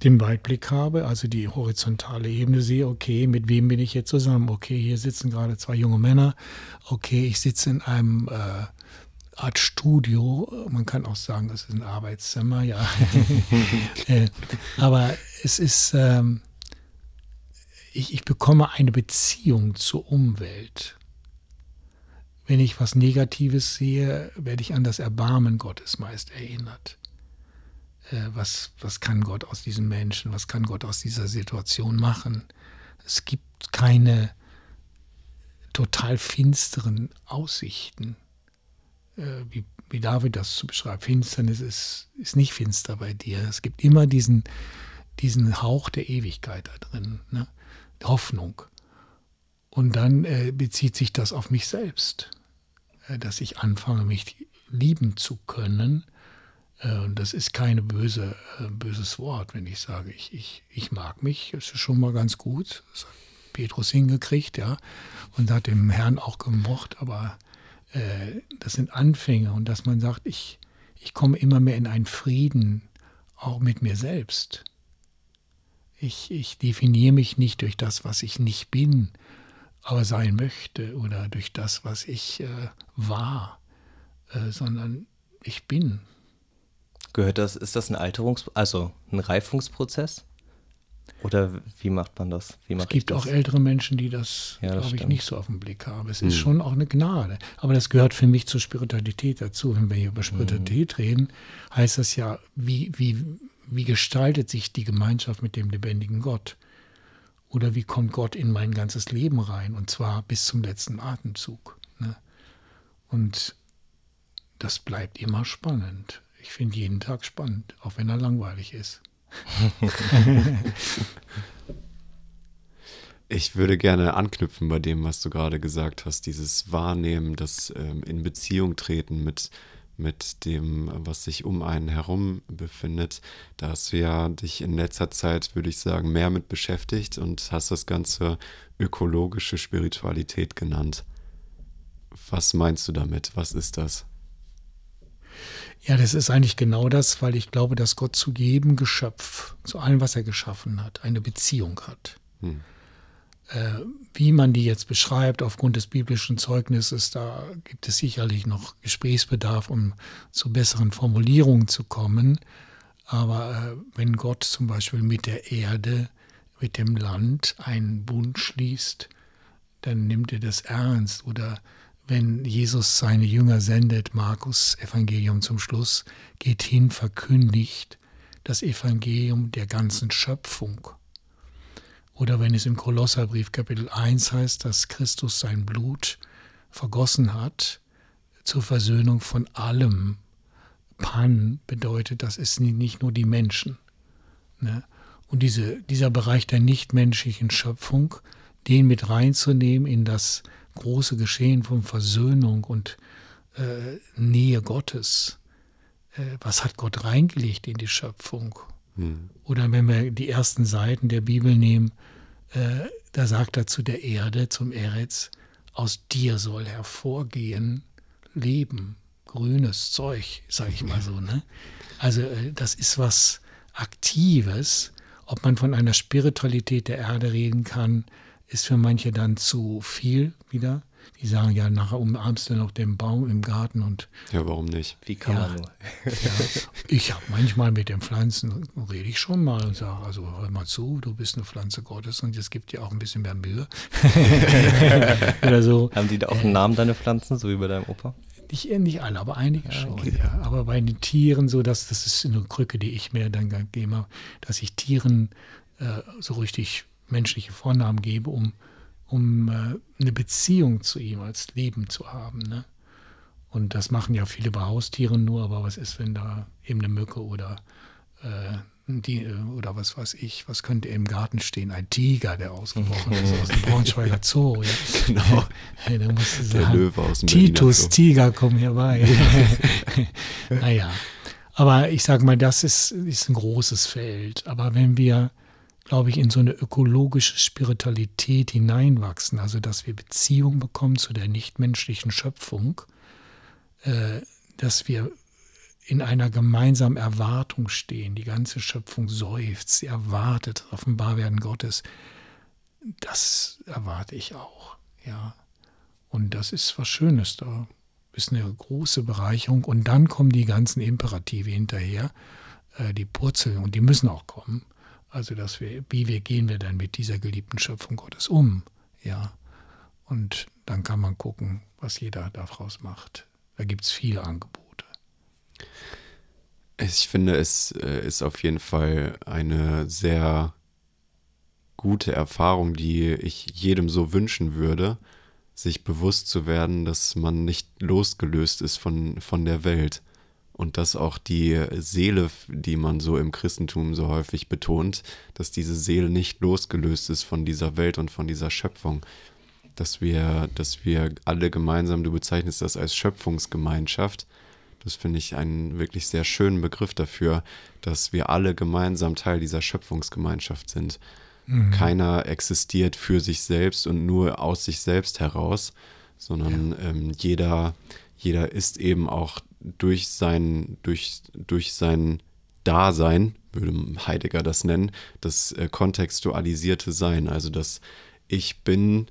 den Weitblick habe, also die horizontale Ebene sehe, okay, mit wem bin ich jetzt zusammen? Okay, hier sitzen gerade zwei junge Männer. Okay, ich sitze in einem äh, Art Studio. Man kann auch sagen, das ist ein Arbeitszimmer, ja. Äh, aber es ist, ähm, ich, ich bekomme eine Beziehung zur Umwelt. Wenn ich was Negatives sehe, werde ich an das Erbarmen Gottes meist erinnert. äh, was, was kann Gott aus diesem Menschen, was kann Gott aus dieser Situation machen. Es gibt keine total finsteren Aussichten, wie, wie David das zu beschreibt. Finsternis ist, ist nicht finster bei dir. Es gibt immer diesen, diesen Hauch der Ewigkeit da drin, ne? Hoffnung. Und dann äh, bezieht sich das auf mich selbst, äh, dass ich anfange, mich lieben zu können. Äh, und das ist kein böse, äh, böses Wort, wenn ich sage, ich, ich, ich mag mich. Das ist schon mal ganz gut. Das hat Petrus hingekriegt, ja, und hat dem Herrn auch gemocht. Aber äh, das sind Anfänge und dass man sagt, ich, ich komme immer mehr in einen Frieden, auch mit mir selbst. Ich, ich definiere mich nicht durch das, was ich nicht bin, aber sein möchte oder durch das, was ich äh, war, äh, sondern ich bin. Gehört das, ist das ein Alterungs-, also ein Reifungsprozess? Oder wie macht man das? es gibt auch ältere Menschen, die das, ja, das glaube ich, nicht so auf den Blick haben. Es hm. ist schon auch eine Gnade. Aber das gehört für mich zur Spiritualität dazu. Wenn wir hier über Spiritualität hm. reden, heißt das ja, wie, wie, wie gestaltet sich die Gemeinschaft mit dem lebendigen Gott? Oder wie kommt Gott in mein ganzes Leben rein? Und zwar bis zum letzten Atemzug. Ne? Und das bleibt immer spannend. Ich finde jeden Tag spannend, auch wenn er langweilig ist. Ich würde gerne anknüpfen bei dem, was du gerade gesagt hast, dieses Wahrnehmen, das ähm, in Beziehung treten mit, mit dem, was sich um einen herum befindet. Da hast du ja dich in letzter Zeit, würde ich sagen, mehr mit beschäftigt und hast das Ganze ökologische Spiritualität genannt. Was meinst du damit? Was ist das? Ja, das ist eigentlich genau das, weil ich glaube, dass Gott zu jedem Geschöpf, zu allem, was er geschaffen hat, eine Beziehung hat. Hm. Äh, wie man die jetzt beschreibt, aufgrund des biblischen Zeugnisses, da gibt es sicherlich noch Gesprächsbedarf, um zu besseren Formulierungen zu kommen. Aber äh, wenn Gott zum Beispiel mit der Erde, mit dem Land einen Bund schließt, dann nimmt er das ernst. Oder wenn Jesus seine Jünger sendet, Markus Evangelium zum Schluss, geht hin, verkündigt das Evangelium der ganzen Schöpfung. Oder wenn es im Kolosserbrief Kapitel 1 heißt, dass Christus sein Blut vergossen hat zur Versöhnung von allem. Pan bedeutet, das ist nicht nur die Menschen. Ne? Und diese, dieser Bereich der nichtmenschlichen Schöpfung, den mit reinzunehmen in das große Geschehen von Versöhnung und äh, Nähe Gottes. Äh, was hat Gott reingelegt in die Schöpfung? Hm. Oder wenn wir die ersten Seiten der Bibel nehmen, äh, da sagt er zu der Erde, zum Eretz, aus dir soll hervorgehen Leben, grünes Zeug, sage ich mal so. Ne? Also äh, das ist was Aktives. Ob man von einer Spiritualität der Erde reden kann, ist für manche dann zu viel wieder. Die sagen ja, nachher umarmst du noch den Baum im Garten und. Ja, warum nicht? Wie kann ja, man nur? ja, ich habe manchmal mit den Pflanzen, rede ich schon mal und sage, also hör mal zu, du bist eine Pflanze Gottes und es gibt dir auch ein bisschen mehr Mühe. Oder so. Haben die da auch einen Namen, deine Pflanzen, so wie bei deinem Opa? Nicht, nicht alle, aber einige ja, schon. Okay. Ja. Aber bei den Tieren so, dass das ist eine Krücke, die ich mir dann gebe, dass ich Tieren äh, so richtig menschliche Vornamen gebe, um, um äh, eine Beziehung zu ihm als Leben zu haben. Ne? Und das machen ja viele bei Haustieren nur, aber was ist, wenn da eben eine Mücke oder äh, die, äh, oder was weiß ich, was könnte im Garten stehen? Ein Tiger, der ausgebrochen ist aus dem Braunschweiger Zoo. Ja? Genau. Ja, da musst du sagen, der Löwe aus dem Titus, Tiger, komm herbei. naja, aber ich sage mal, das ist, ist ein großes Feld. Aber wenn wir glaube ich, in so eine ökologische Spiritualität hineinwachsen, also dass wir Beziehung bekommen zu der nichtmenschlichen Schöpfung, äh, dass wir in einer gemeinsamen Erwartung stehen. Die ganze Schöpfung seufzt, sie erwartet das Offenbarwerden Gottes. Das erwarte ich auch, ja. Und das ist was Schönes da. Ist eine große Bereicherung. Und dann kommen die ganzen Imperative hinterher, äh, die purzeln und die müssen auch kommen. Also, dass wir, wie wir gehen wir denn mit dieser geliebten Schöpfung Gottes um? Ja. Und dann kann man gucken, was jeder daraus macht. Da gibt es viele Angebote. Ich finde, es äh, ist auf jeden Fall eine sehr gute Erfahrung, die ich jedem so wünschen würde, sich bewusst zu werden, dass man nicht losgelöst ist von, von der Welt und dass auch die Seele, die man so im Christentum so häufig betont, dass diese Seele nicht losgelöst ist von dieser Welt und von dieser Schöpfung. Dass wir, dass wir alle gemeinsam, du bezeichnest das als Schöpfungsgemeinschaft, das finde ich einen wirklich sehr schönen Begriff dafür, dass wir alle gemeinsam Teil dieser Schöpfungsgemeinschaft sind. Mhm. Keiner existiert für sich selbst und nur aus sich selbst heraus, sondern ja. ähm, jeder, jeder ist eben auch durch sein, durch, durch sein Dasein, würde Heidegger das nennen, das äh, kontextualisierte Sein. Also dass ich bin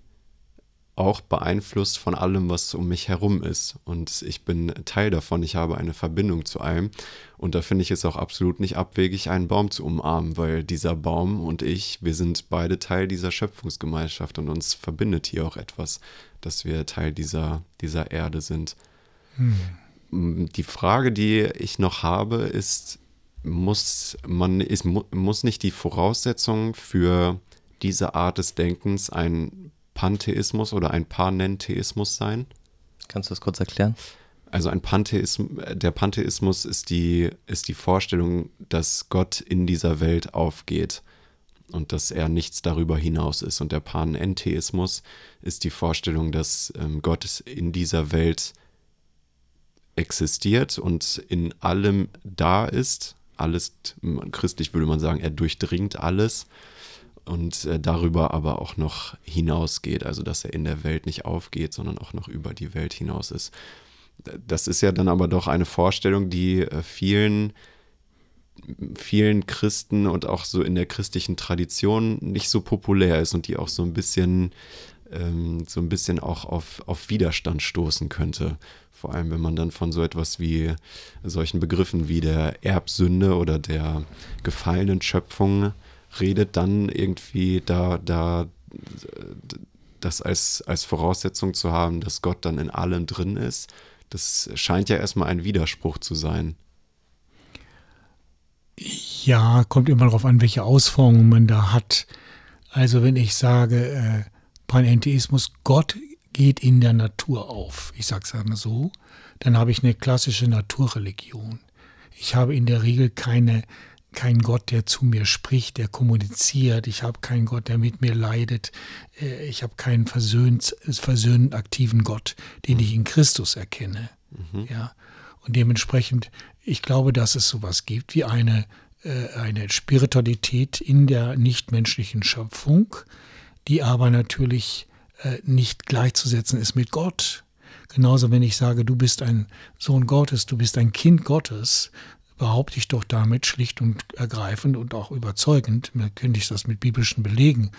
auch beeinflusst von allem, was um mich herum ist. Und ich bin Teil davon, ich habe eine Verbindung zu allem. Und da finde ich es auch absolut nicht abwegig, einen Baum zu umarmen, weil dieser Baum und ich, wir sind beide Teil dieser Schöpfungsgemeinschaft und uns verbindet hier auch etwas, dass wir Teil dieser, dieser Erde sind. Hm. Die Frage, die ich noch habe, ist, muss man, ist, muss nicht die Voraussetzung für diese Art des Denkens ein Pantheismus oder ein Panentheismus sein? Kannst du das kurz erklären? Also ein Pantheismus, der Pantheismus ist die, ist die Vorstellung, dass Gott in dieser Welt aufgeht und dass er nichts darüber hinaus ist. Und der Panentheismus ist die Vorstellung, dass ähm, Gott in dieser Welt existiert und in allem da ist. Alles, christlich würde man sagen, er durchdringt alles und äh, darüber aber auch noch hinausgeht. Also, dass er in der Welt nicht aufgeht, sondern auch noch über die Welt hinaus ist. Das ist ja dann aber doch eine Vorstellung, die äh, vielen vielen Christen und auch so in der christlichen Tradition nicht so populär ist und die auch so ein bisschen ähm, so ein bisschen auch auf, auf Widerstand stoßen könnte. Vor allem, wenn man dann von so etwas wie solchen Begriffen wie der Erbsünde oder der gefallenen Schöpfung redet, dann irgendwie da, da das als, als Voraussetzung zu haben, dass Gott dann in allem drin ist, das scheint ja erstmal ein Widerspruch zu sein. Ja, kommt immer darauf an, welche Ausformung man da hat. Also wenn ich sage, äh, Panentheismus, Gott geht in der Natur auf. Ich sage es einmal so. Dann habe ich eine klassische Naturreligion. Ich habe in der Regel keine, keinen Gott, der zu mir spricht, der kommuniziert. Ich habe keinen Gott, der mit mir leidet. Äh, ich habe keinen versöhnt, versöhnend aktiven Gott, den ich in Christus erkenne. Mhm. Ja. Und dementsprechend, ich glaube, dass es sowas gibt wie eine, äh, eine Spiritualität in der nichtmenschlichen Schöpfung, die aber natürlich äh, nicht gleichzusetzen ist mit Gott. Genauso, wenn ich sage, du bist ein Sohn Gottes, du bist ein Kind Gottes, behaupte ich doch damit schlicht und ergreifend und auch überzeugend, mir könnte ich das mit biblischen Belegen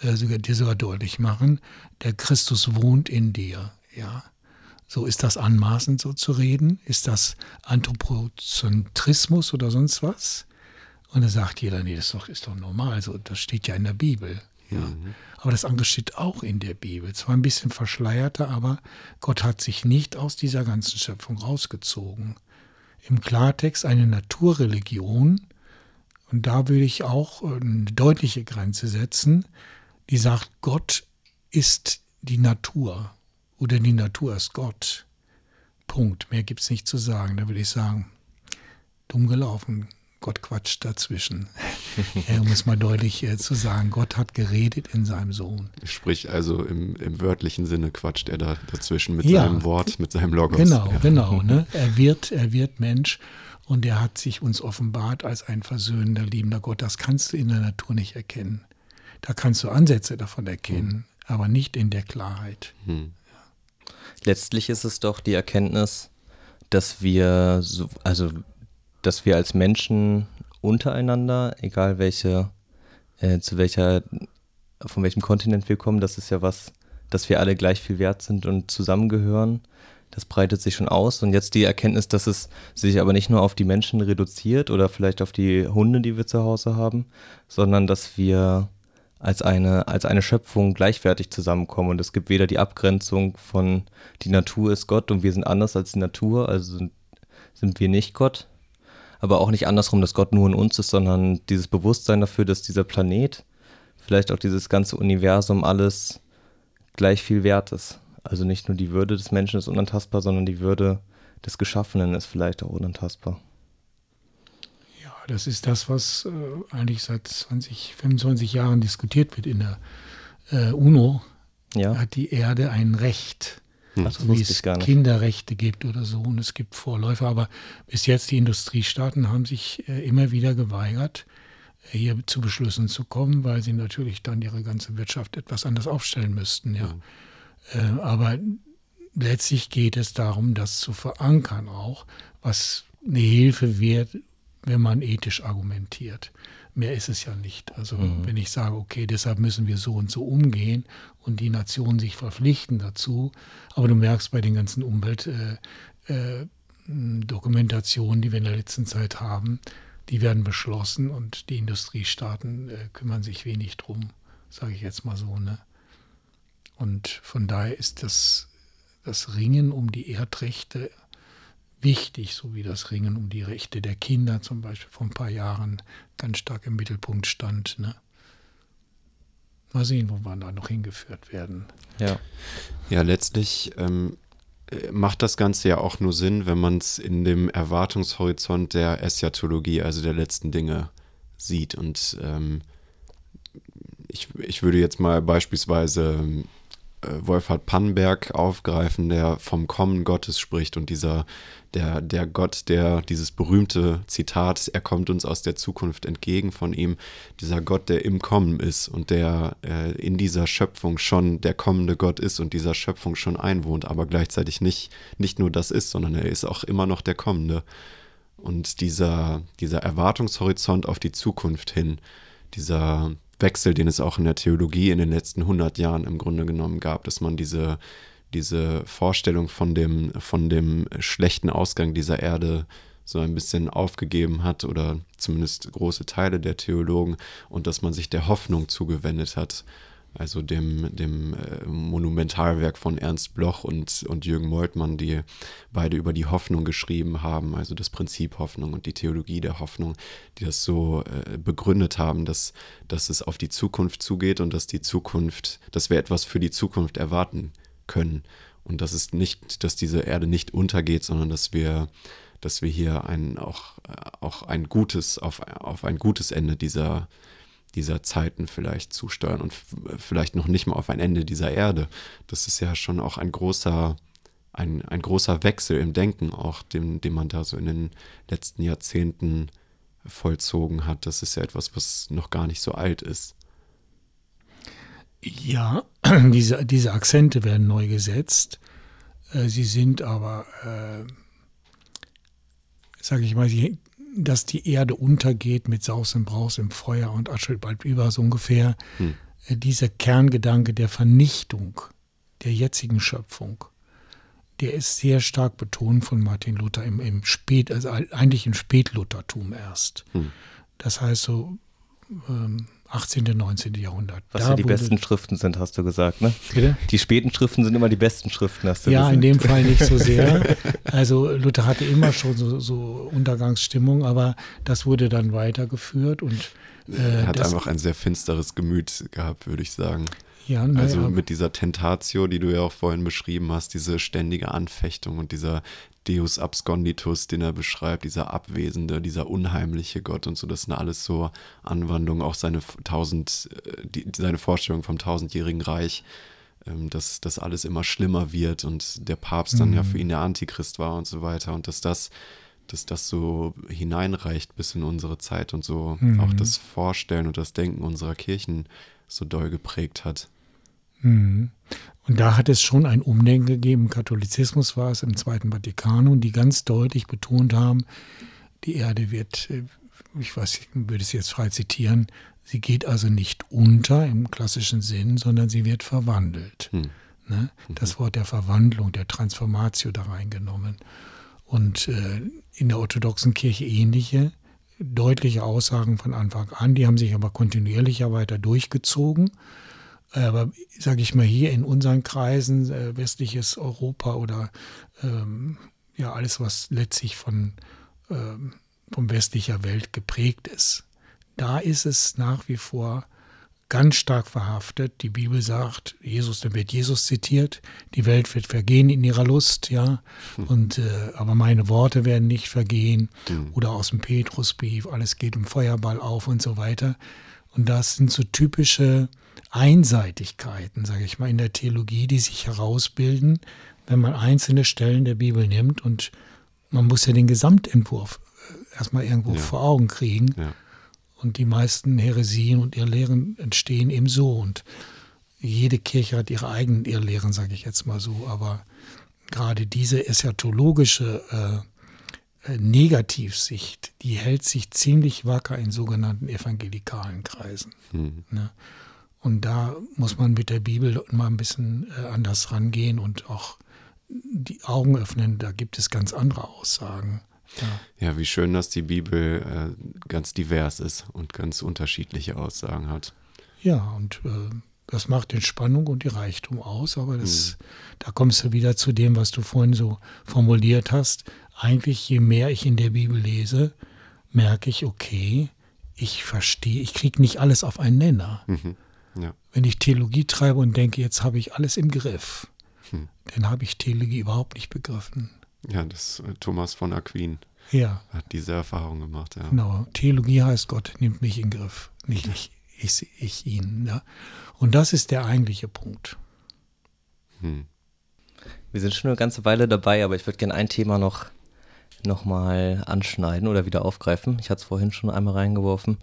äh, sogar, dir sogar deutlich machen, der Christus wohnt in dir, ja. So ist das anmaßend, so zu reden? Ist das Anthropozentrismus oder sonst was? Und da sagt jeder, nee, das ist doch, ist doch normal, so, das steht ja in der Bibel. Ja. Mhm. Aber das andere steht auch in der Bibel. Zwar ein bisschen verschleierter, aber Gott hat sich nicht aus dieser ganzen Schöpfung rausgezogen. Im Klartext eine Naturreligion, und da will ich auch eine deutliche Grenze setzen, die sagt, Gott ist die Natur oder die Natur ist Gott. Punkt. Mehr gibt es nicht zu sagen. Da würde ich sagen, dumm gelaufen. Gott quatscht dazwischen. um es mal deutlich äh, zu sagen, Gott hat geredet in seinem Sohn. Sprich, also im, im wörtlichen Sinne quatscht er da dazwischen mit ja, seinem Wort, mit seinem Logos. Genau, ja. genau. Ne? Er, wird, er wird Mensch und er hat sich uns offenbart als ein versöhnender, liebender Gott. Das kannst du in der Natur nicht erkennen. Da kannst du Ansätze davon erkennen, hm. aber nicht in der Klarheit. Hm. Ja. Letztlich ist es doch die Erkenntnis, dass wir, so, also dass wir als Menschen untereinander, egal welche, äh, zu welcher, von welchem Kontinent wir kommen, das ist ja was, dass wir alle gleich viel wert sind und zusammengehören. Das breitet sich schon aus. Und jetzt die Erkenntnis, dass es sich aber nicht nur auf die Menschen reduziert oder vielleicht auf die Hunde, die wir zu Hause haben, sondern dass wir als eine, als eine Schöpfung gleichwertig zusammenkommen. Und es gibt weder die Abgrenzung von die Natur ist Gott und wir sind anders als die Natur, also sind, sind wir nicht Gott, aber auch nicht andersrum, dass Gott nur in uns ist, sondern dieses Bewusstsein dafür, dass dieser Planet, vielleicht auch dieses ganze Universum, alles gleich viel wert ist. Also nicht nur die Würde des Menschen ist unantastbar, sondern die Würde des Geschaffenen ist vielleicht auch unantastbar. Ja, das ist das, was äh, eigentlich seit 20, 25 Jahren diskutiert wird in der äh, UNO. Ja. Hat die Erde ein Recht? Hm. Ach, wie es Kinderrechte gibt oder so. Und es gibt Vorläufer. Aber bis jetzt die Industriestaaten haben sich äh, immer wieder geweigert, äh, hier zu Beschlüssen zu kommen, weil sie natürlich dann ihre ganze Wirtschaft etwas anders aufstellen müssten. Ja. Mhm. Äh, aber letztlich geht es darum, das zu verankern auch, was eine Hilfe wird, wenn man ethisch argumentiert. Mehr ist es ja nicht. Also mhm. wenn ich sage, okay, deshalb müssen wir so und so umgehen und die Nationen sich verpflichten dazu, aber du merkst bei den ganzen Umweltdokumentationen, äh, äh, die wir in der letzten Zeit haben, die werden beschlossen und die Industriestaaten äh, kümmern sich wenig drum, sage ich jetzt mal so. Ne? Und von daher ist das, das Ringen um die Erdrechte wichtig, so wie das Ringen um die Rechte der Kinder zum Beispiel vor ein paar Jahren ganz stark im Mittelpunkt stand. Ne? Mal sehen, wo wir da noch hingeführt werden. Ja, ja letztlich ähm, macht das Ganze ja auch nur Sinn, wenn man es in dem Erwartungshorizont der Eschatologie, also der letzten Dinge, sieht. Und ähm, ich, ich würde jetzt mal beispielsweise äh, Wolfhard Pannenberg aufgreifen, der vom Kommen Gottes spricht und dieser, der, der Gott, der dieses berühmte Zitat, er kommt uns aus der Zukunft entgegen von ihm, dieser Gott, der im Kommen ist und der äh, in dieser Schöpfung schon der kommende Gott ist und dieser Schöpfung schon einwohnt, aber gleichzeitig nicht, nicht nur das ist, sondern er ist auch immer noch der Kommende. Und dieser, dieser Erwartungshorizont auf die Zukunft hin, dieser, Wechsel, den es auch in der Theologie in den letzten 100 Jahren im Grunde genommen gab, dass man diese, diese Vorstellung von dem, von dem schlechten Ausgang dieser Erde so ein bisschen aufgegeben hat oder zumindest große Teile der Theologen und dass man sich der Hoffnung zugewendet hat also dem, dem äh, Monumentalwerk von Ernst Bloch und, und Jürgen Moltmann, die beide über die Hoffnung geschrieben haben, also das Prinzip Hoffnung und die Theologie der Hoffnung, die das so äh, begründet haben, dass, dass es auf die Zukunft zugeht und dass die Zukunft, dass wir etwas für die Zukunft erwarten können. Und dass es nicht, dass diese Erde nicht untergeht, sondern dass wir, dass wir hier ein, auch, auch ein gutes, auf, auf ein gutes Ende dieser, dieser Zeiten vielleicht zusteuern und vielleicht noch nicht mal auf ein Ende dieser Erde. Das ist ja schon auch ein großer, ein, ein großer Wechsel im Denken, auch dem, den man da so in den letzten Jahrzehnten vollzogen hat. Das ist ja etwas, was noch gar nicht so alt ist. Ja, diese, diese Akzente werden neu gesetzt. Äh, sie sind aber, äh, sage ich mal, dass die Erde untergeht mit Saus und Braus im Feuer und Asche bald über, so ungefähr. Hm. Äh, dieser Kerngedanke der Vernichtung der jetzigen Schöpfung, der ist sehr stark betont von Martin Luther im, im Spät, also eigentlich im Spätluthertum erst. Hm. Das heißt so ähm, 18., 19. Jahrhundert. Was da ja die besten Schriften sind, hast du gesagt, ne? Bitte? Die späten Schriften sind immer die besten Schriften, hast du ja, gesagt. Ja, in dem Fall nicht so sehr. Also Luther hatte immer schon so, so Untergangsstimmung, aber das wurde dann weitergeführt und äh, er hat einfach ein sehr finsteres Gemüt gehabt, würde ich sagen. Ja, ne, also mit dieser Tentatio, die du ja auch vorhin beschrieben hast, diese ständige Anfechtung und dieser Deus absconditus, den er beschreibt, dieser abwesende, dieser unheimliche Gott und so, das sind alles so Anwandlungen, auch seine tausend, äh, die, seine Vorstellung vom tausendjährigen Reich, ähm, dass das alles immer schlimmer wird und der Papst dann mhm. ja für ihn der Antichrist war und so weiter und dass das, dass das so hineinreicht bis in unsere Zeit und so mhm. auch das Vorstellen und das Denken unserer Kirchen so doll geprägt hat. Mhm. Und da hat es schon ein Umdenken gegeben. Im Katholizismus war es im Zweiten Vatikanum, die ganz deutlich betont haben, die Erde wird, äh, ich weiß, ich würde es jetzt frei zitieren, sie geht also nicht unter im klassischen Sinn, sondern sie wird verwandelt. Hm. Ne? Mhm. Das Wort der Verwandlung, der Transformatio da reingenommen. Und äh, in der orthodoxen Kirche ähnliche, deutliche Aussagen von Anfang an, die haben sich aber kontinuierlicher weiter durchgezogen. Aber sage ich mal hier in unseren Kreisen, äh, westliches Europa oder ähm, ja alles, was letztlich von ähm, von westlicher Welt geprägt ist. Da ist es nach wie vor ganz stark verhaftet. Die Bibel sagt, Jesus, dann wird Jesus zitiert, die Welt wird vergehen in ihrer Lust, ja, hm. und äh, aber meine Worte werden nicht vergehen. Hm. Oder aus dem Petrusbrief, alles geht im Feuerball auf und so weiter. Und das sind so typische Einseitigkeiten, sage ich mal, in der Theologie, die sich herausbilden, wenn man einzelne Stellen der Bibel nimmt und man muss ja den Gesamtentwurf äh, erstmal irgendwo ja. vor Augen kriegen. Ja. Und die meisten Heresien und Irrlehren entstehen eben so. Und jede Kirche hat ihre eigenen Irrlehren, sage ich jetzt mal so. Aber gerade diese eschatologische äh, äh, Negativsicht, die hält sich ziemlich wacker in sogenannten evangelikalen Kreisen. Mhm. Ne? Und da muss man mit der Bibel mal ein bisschen äh, anders rangehen und auch die Augen öffnen. Da gibt es ganz andere Aussagen. Ja. ja, wie schön, dass die Bibel äh, ganz divers ist und ganz unterschiedliche Aussagen hat. Ja, und äh, das macht den Spannung und die Reichtum aus, aber das, mhm. da kommst du wieder zu dem, was du vorhin so formuliert hast. Eigentlich, je mehr ich in der Bibel lese, merke ich, okay, ich verstehe, ich kriege nicht alles auf einen Nenner. Mhm. Ja. Wenn ich Theologie treibe und denke, jetzt habe ich alles im Griff, hm. dann habe ich Theologie überhaupt nicht begriffen. Ja, das äh, Thomas von Aquin ja. hat diese Erfahrung gemacht. Ja. Genau. Theologie heißt, Gott nimmt mich in den Griff, nicht ich, ich, ich ihn. Ja. Und das ist der eigentliche Punkt. Hm. Wir sind schon eine ganze Weile dabei, aber ich würde gerne ein Thema noch, noch mal anschneiden oder wieder aufgreifen. Ich hatte es vorhin schon einmal reingeworfen.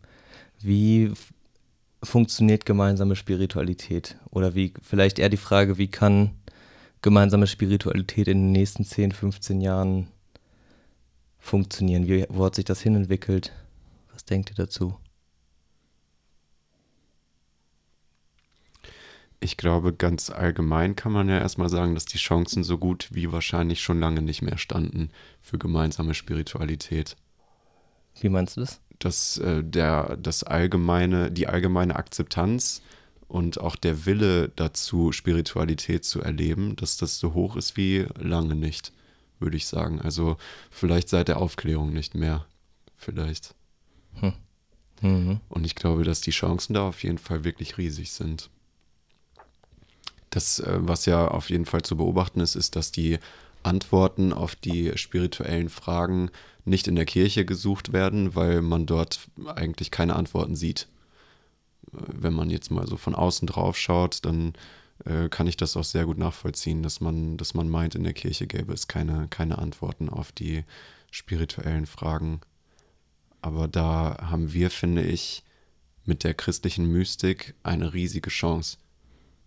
Wie funktioniert gemeinsame Spiritualität? Oder wie, vielleicht eher die Frage, wie kann gemeinsame Spiritualität in den nächsten 10, 15 Jahren funktionieren? Wie, wo hat sich das hinentwickelt? Was denkt ihr dazu? Ich glaube, ganz allgemein kann man ja erstmal sagen, dass die Chancen so gut wie wahrscheinlich schon lange nicht mehr standen für gemeinsame Spiritualität. Wie meinst du das? Dass äh, der, das allgemeine, die allgemeine Akzeptanz und auch der Wille dazu, Spiritualität zu erleben, dass das so hoch ist wie lange nicht, würde ich sagen. Also vielleicht seit der Aufklärung nicht mehr, vielleicht. Hm. Mhm. Und ich glaube, dass die Chancen da auf jeden Fall wirklich riesig sind. Das, äh, was ja auf jeden Fall zu beobachten ist, ist, dass die Antworten auf die spirituellen Fragen nicht in der Kirche gesucht werden, weil man dort eigentlich keine Antworten sieht wenn man jetzt mal so von außen drauf schaut, dann äh, kann ich das auch sehr gut nachvollziehen, dass man, dass man meint, in der Kirche gäbe es keine, keine Antworten auf die spirituellen Fragen. Aber da haben wir, finde ich, mit der christlichen Mystik eine riesige Chance.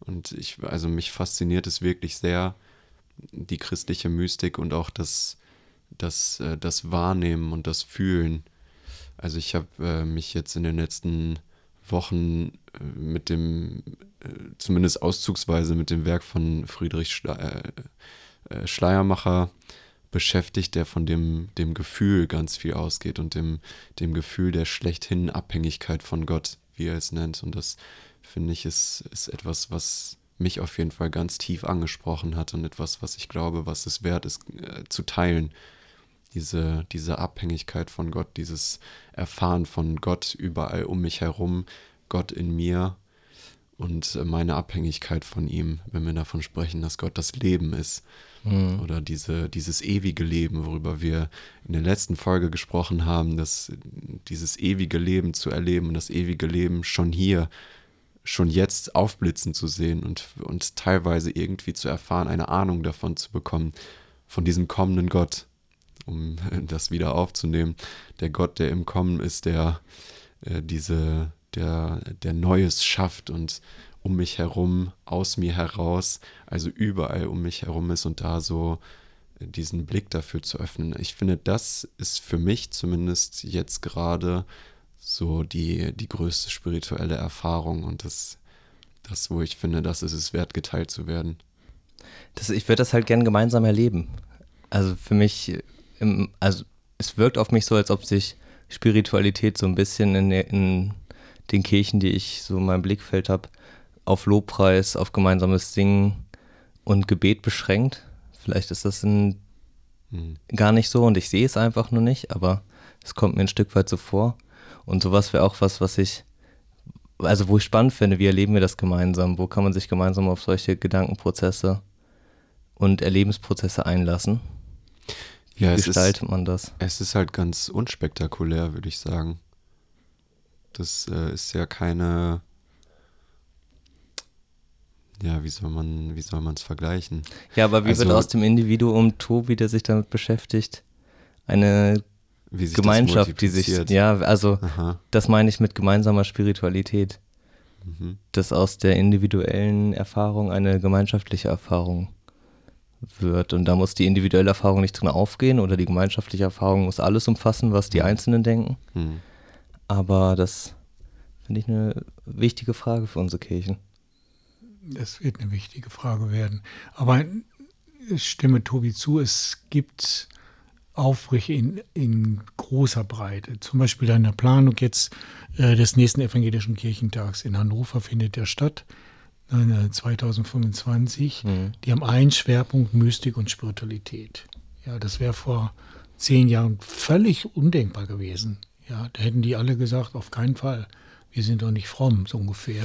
Und ich, also mich fasziniert es wirklich sehr, die christliche Mystik und auch das, das, äh, das Wahrnehmen und das Fühlen. Also ich habe äh, mich jetzt in den letzten Wochen äh, mit dem, äh, zumindest auszugsweise mit dem Werk von Friedrich äh, Schleiermacher beschäftigt, der von dem, dem Gefühl ganz viel ausgeht und dem, dem Gefühl der schlechthin Abhängigkeit von Gott, wie er es nennt. Und das finde ich ist, ist etwas, was mich auf jeden Fall ganz tief angesprochen hat und etwas, was ich glaube, was es wert ist, äh, zu teilen. Diese, diese Abhängigkeit von Gott, dieses Erfahren von Gott überall um mich herum, Gott in mir und meine Abhängigkeit von ihm, wenn wir davon sprechen, dass Gott das Leben ist. Mhm. Oder diese, dieses ewige Leben, worüber wir in der letzten Folge gesprochen haben, dass dieses ewige Leben zu erleben und das ewige Leben schon hier, schon jetzt aufblitzen zu sehen und, und teilweise irgendwie zu erfahren, eine Ahnung davon zu bekommen, von diesem kommenden Gott, um das wieder aufzunehmen. Der Gott, der im Kommen ist, der äh, diese der, der Neues schafft und um mich herum, aus mir heraus, also überall um mich herum ist und da so diesen Blick dafür zu öffnen. Ich finde, das ist für mich zumindest jetzt gerade so die, die größte spirituelle Erfahrung und das, das, wo ich finde, das ist es wert, geteilt zu werden. Das, ich würde das halt gern gemeinsam erleben. Also für mich, also es wirkt auf mich so, als ob sich Spiritualität so ein bisschen in, in den Kirchen, die ich so in meinem Blickfeld habe, auf Lobpreis, auf gemeinsames Singen und Gebet beschränkt. Vielleicht ist das in, mhm. gar nicht so und ich sehe es einfach nur nicht, aber Es kommt mir ein Stück weit so vor. Und sowas wäre auch was, was ich, also wo ich spannend finde, wie erleben wir das gemeinsam? Wo kann man sich gemeinsam auf solche Gedankenprozesse und Erlebensprozesse einlassen? Wie Ja, es gestaltet ist, man das? es ist halt ganz unspektakulär, würde ich sagen. Das äh, ist ja keine. Ja, wie soll man, wie soll man es vergleichen? Ja, aber wie wird Also- aus dem Individuum Tobi, der sich damit beschäftigt, eine Wie Gemeinschaft, das die sich, ja, also Aha. das meine ich mit gemeinsamer Spiritualität, Mhm. dass aus der individuellen Erfahrung eine gemeinschaftliche Erfahrung wird. Und da muss die individuelle Erfahrung nicht drin aufgehen oder die gemeinschaftliche Erfahrung muss alles umfassen, was die Einzelnen denken. Hm. Aber das finde ich eine wichtige Frage für unsere Kirchen. Das wird eine wichtige Frage werden. Aber ich stimme Tobi zu, es gibt Aufbrüche in, in großer Breite. Zum Beispiel in der Planung jetzt äh, des nächsten evangelischen Kirchentags in Hannover findet der statt, äh, 2025. Mhm. Die haben einen Schwerpunkt Mystik und Spiritualität. Ja, das wäre vor zehn Jahren völlig undenkbar gewesen. Ja, da hätten die alle gesagt, auf keinen Fall. Wir sind doch nicht fromm, so ungefähr.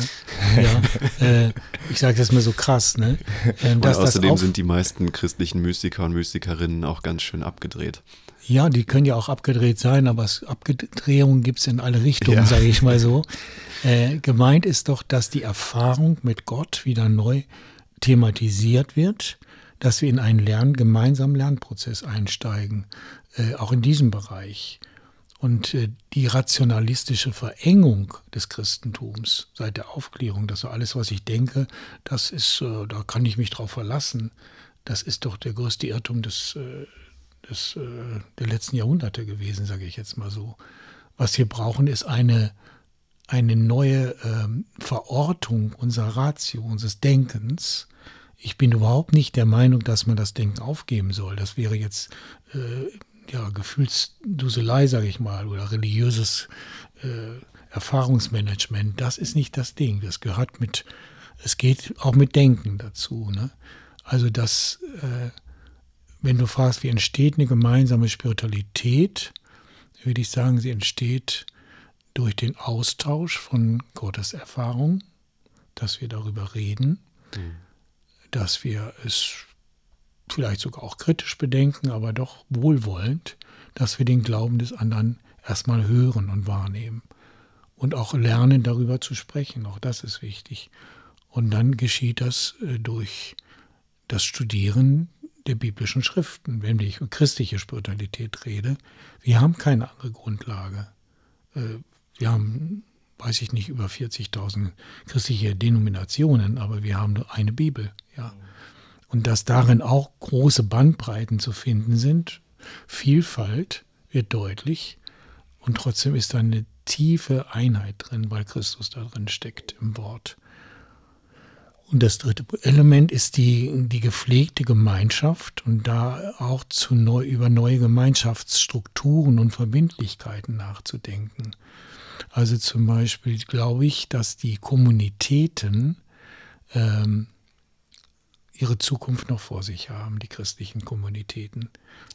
Ja, äh, ich sage das mal so krass, ne? Ähm, Und außerdem sind die meisten christlichen Mystiker und Mystikerinnen auch ganz schön abgedreht. Ja, die können ja auch abgedreht sein, aber es, Abgedrehungen gibt es in alle Richtungen, Ja. sage ich mal so. Äh, gemeint ist doch, dass die Erfahrung mit Gott wieder neu thematisiert wird, dass wir in einen Lern gemeinsamen Lernprozess einsteigen, äh, auch in diesem Bereich. Und äh, die rationalistische Verengung des Christentums seit der Aufklärung, dass so alles, was ich denke, das ist, äh, da kann ich mich drauf verlassen, das ist doch der größte Irrtum des, äh, des, der letzten Jahrhunderte gewesen, sage ich jetzt mal so. Was wir brauchen, ist eine, eine neue ähm, Verortung unserer Ratio, unseres Denkens. Ich bin überhaupt nicht der Meinung, dass man das Denken aufgeben soll. Das wäre jetzt äh, ja, Gefühlsduselei, sage ich mal, oder religiöses äh, Erfahrungsmanagement. Das ist nicht das Ding. Das gehört mit, es geht auch mit Denken dazu. Ne? Also das, äh, wenn du fragst, wie entsteht eine gemeinsame Spiritualität, würde ich sagen, sie entsteht durch den Austausch von Gottes Erfahrung, dass wir darüber reden, dass wir es vielleicht sogar auch kritisch bedenken, aber doch wohlwollend, dass wir den Glauben des anderen erstmal hören und wahrnehmen und auch lernen, darüber zu sprechen. Auch das ist wichtig. Und dann geschieht das äh, durch das Studieren der biblischen Schriften, wenn ich über christliche Spiritualität rede. Wir haben keine andere Grundlage. Äh, Wir haben, weiß ich nicht, über 40.000 christliche Denominationen, aber wir haben nur eine Bibel. Ja. Und dass darin auch große Bandbreiten zu finden sind, Vielfalt wird deutlich und trotzdem ist da eine tiefe Einheit drin, weil Christus da drin steckt im Wort. Und das dritte Element ist die, die gepflegte Gemeinschaft und da auch zu neu, über neue Gemeinschaftsstrukturen und Verbindlichkeiten nachzudenken. Also zum Beispiel glaube ich, dass die Kommunitäten ähm, ihre Zukunft noch vor sich haben, die christlichen Kommunitäten.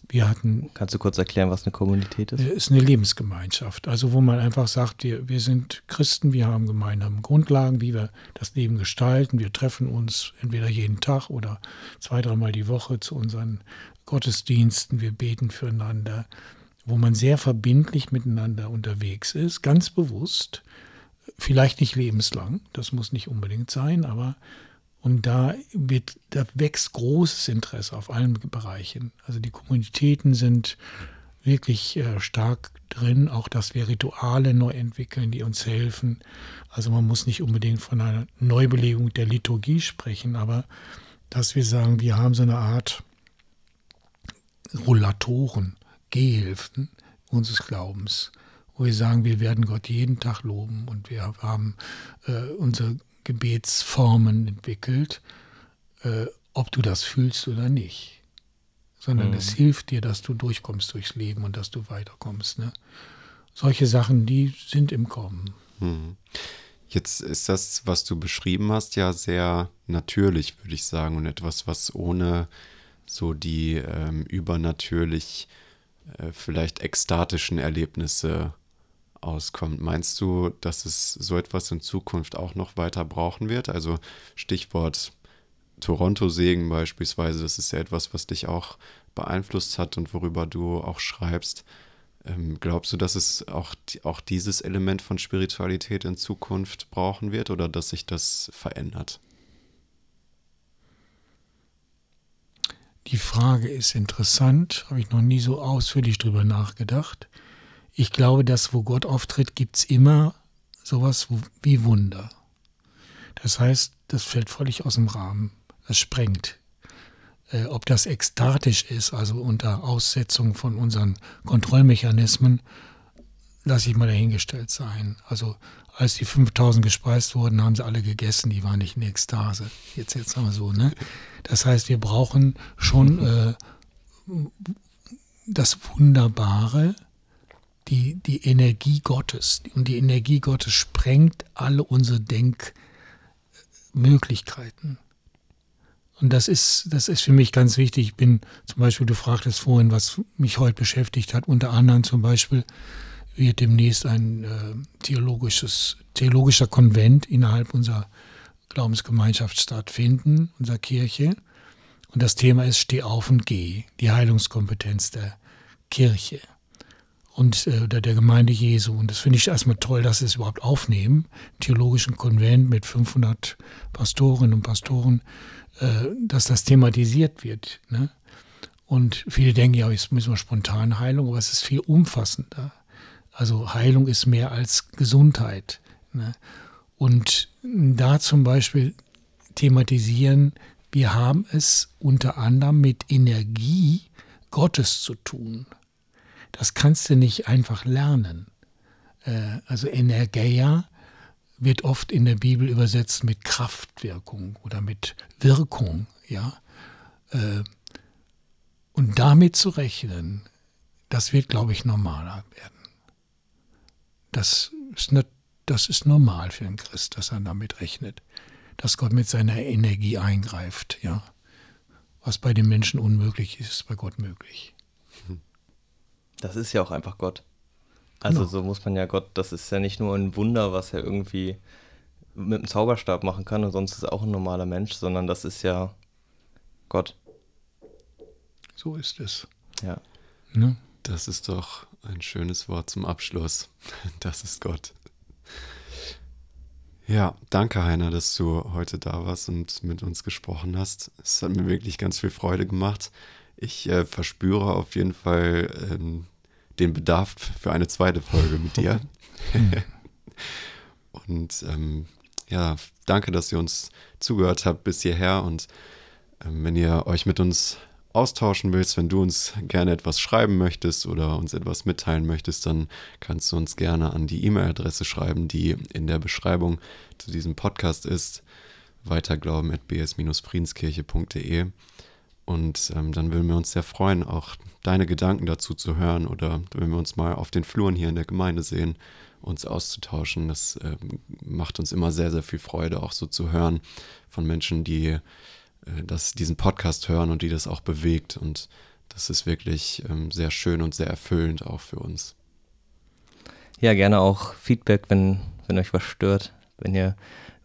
Wir hatten Kannst du kurz erklären, was eine Kommunität ist? äh, ist eine Lebensgemeinschaft. Also wo man einfach sagt, wir, wir sind Christen, wir haben gemeinsame Grundlagen, wie wir das Leben gestalten. Wir treffen uns entweder jeden Tag oder zwei, dreimal die Woche zu unseren Gottesdiensten. Wir beten füreinander, wo man sehr verbindlich miteinander unterwegs ist, ganz bewusst. Vielleicht nicht lebenslang, das muss nicht unbedingt sein, aber und da, wird, da wächst großes Interesse auf allen Bereichen. Also die Kommunitäten sind wirklich äh, stark drin, auch dass wir Rituale neu entwickeln, die uns helfen. Also man muss nicht unbedingt von einer Neubelegung der Liturgie sprechen, aber dass wir sagen, wir haben so eine Art Rollatoren, Gehhilfen unseres Glaubens, wo wir sagen, wir werden Gott jeden Tag loben und wir haben äh, unsere Gebetsformen entwickelt, äh, ob du das fühlst oder nicht. Sondern Mhm. es hilft dir, dass du durchkommst durchs Leben und dass du weiterkommst. Ne? Solche Sachen, die sind im Kommen. Hm. Jetzt ist das, was du beschrieben hast, ja sehr natürlich, würde ich sagen, und etwas, was ohne so die ähm, übernatürlich äh, vielleicht ekstatischen Erlebnisse auskommt. Meinst du, dass es so etwas in Zukunft auch noch weiter brauchen wird? Also Stichwort Toronto-Segen beispielsweise, das ist ja etwas, was dich auch beeinflusst hat und worüber du auch schreibst. Ähm, glaubst du, dass es auch, auch dieses Element von Spiritualität in Zukunft brauchen wird oder dass sich das verändert? Die Frage ist interessant, habe ich noch nie so ausführlich drüber nachgedacht. Ich glaube, dass wo Gott auftritt, gibt es immer sowas wie Wunder. Das heißt, das fällt völlig aus dem Rahmen. Das sprengt. Äh, ob das ekstatisch ist, also unter Aussetzung von unseren Kontrollmechanismen, lasse ich mal dahingestellt sein. Also als die 5000 gespeist wurden, haben sie alle gegessen, die waren nicht in Ekstase. Jetzt, jetzt haben wir so, ne? Das heißt, wir brauchen schon äh, das Wunderbare, die, die Energie Gottes. Und die Energie Gottes sprengt alle unsere Denkmöglichkeiten. Und das ist, das ist für mich ganz wichtig. Ich bin zum Beispiel, du fragtest vorhin, was mich heute beschäftigt hat. Unter anderem zum Beispiel wird demnächst ein äh, theologisches, theologischer Konvent innerhalb unserer Glaubensgemeinschaft stattfinden, unserer Kirche. Und das Thema ist Steh auf und geh, die Heilungskompetenz der Kirche und äh, der Gemeinde Jesu. Und das finde ich erstmal toll, dass sie es überhaupt aufnehmen. Theologischen Konvent mit 500 Pastorinnen und Pastoren äh, dass das thematisiert wird. Ne? Und viele denken, ja, jetzt müssen wir spontan Heilung, aber es ist viel umfassender. Also Heilung ist mehr als Gesundheit. Ne? Und da zum Beispiel thematisieren, wir haben es unter anderem mit Energie Gottes zu tun. Das kannst du nicht einfach lernen. Äh, also Energeia wird oft in der Bibel übersetzt mit Kraftwirkung oder mit Wirkung, ja. Äh, und damit zu rechnen, das wird, glaube ich, normaler werden. Das ist, nicht, das ist normal für einen Christ, dass er damit rechnet, dass Gott mit seiner Energie eingreift, ja. Was bei den Menschen unmöglich ist, ist bei Gott möglich. Das ist ja auch einfach Gott. Also genau. so muss man ja Gott, das ist ja nicht nur ein Wunder, was er irgendwie mit einem Zauberstab machen kann und sonst ist er auch ein normaler Mensch, sondern das ist ja Gott. So ist es. Ja. Ne? Das ist doch ein schönes Wort zum Abschluss. Das ist Gott. Ja, danke Heiner, dass du heute da warst und mit uns gesprochen hast. Es hat mir wirklich ganz viel Freude gemacht. Ich äh, verspüre auf jeden Fall ähm, den Bedarf für eine zweite Folge mit dir. und ähm, ja, danke, dass ihr uns zugehört habt bis hierher. Und ähm, wenn ihr euch mit uns austauschen willst, wenn du uns gerne etwas schreiben möchtest oder uns etwas mitteilen möchtest, dann kannst du uns gerne an die E-Mail-Adresse schreiben, die in der Beschreibung zu diesem Podcast ist. Weiterglauben at bs-friedenskirche.de. Und ähm, dann würden wir uns sehr freuen, auch deine Gedanken dazu zu hören oder wenn wir uns mal auf den Fluren hier in der Gemeinde sehen, uns auszutauschen. Das äh, macht uns immer sehr, sehr viel Freude, auch so zu hören von Menschen, die äh, das, diesen Podcast hören und die das auch bewegt. Und das ist wirklich ähm, sehr schön und sehr erfüllend auch für uns. Ja, gerne auch Feedback, wenn, wenn euch was stört, wenn ihr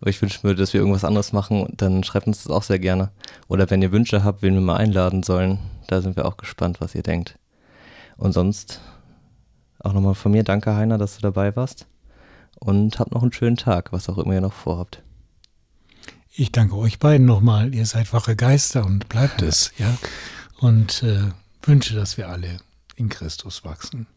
euch wünschen würdet, dass wir irgendwas anderes machen, dann schreibt uns das auch sehr gerne. Oder wenn ihr Wünsche habt, wen wir mal einladen sollen, da sind wir auch gespannt, was ihr denkt. Und sonst auch nochmal von mir danke, Heiner, dass du dabei warst. Und habt noch einen schönen Tag, was auch immer ihr noch vorhabt. Ich danke euch beiden nochmal. Ihr seid wache Geister und bleibt es, ja. Und äh, wünsche, dass wir alle in Christus wachsen.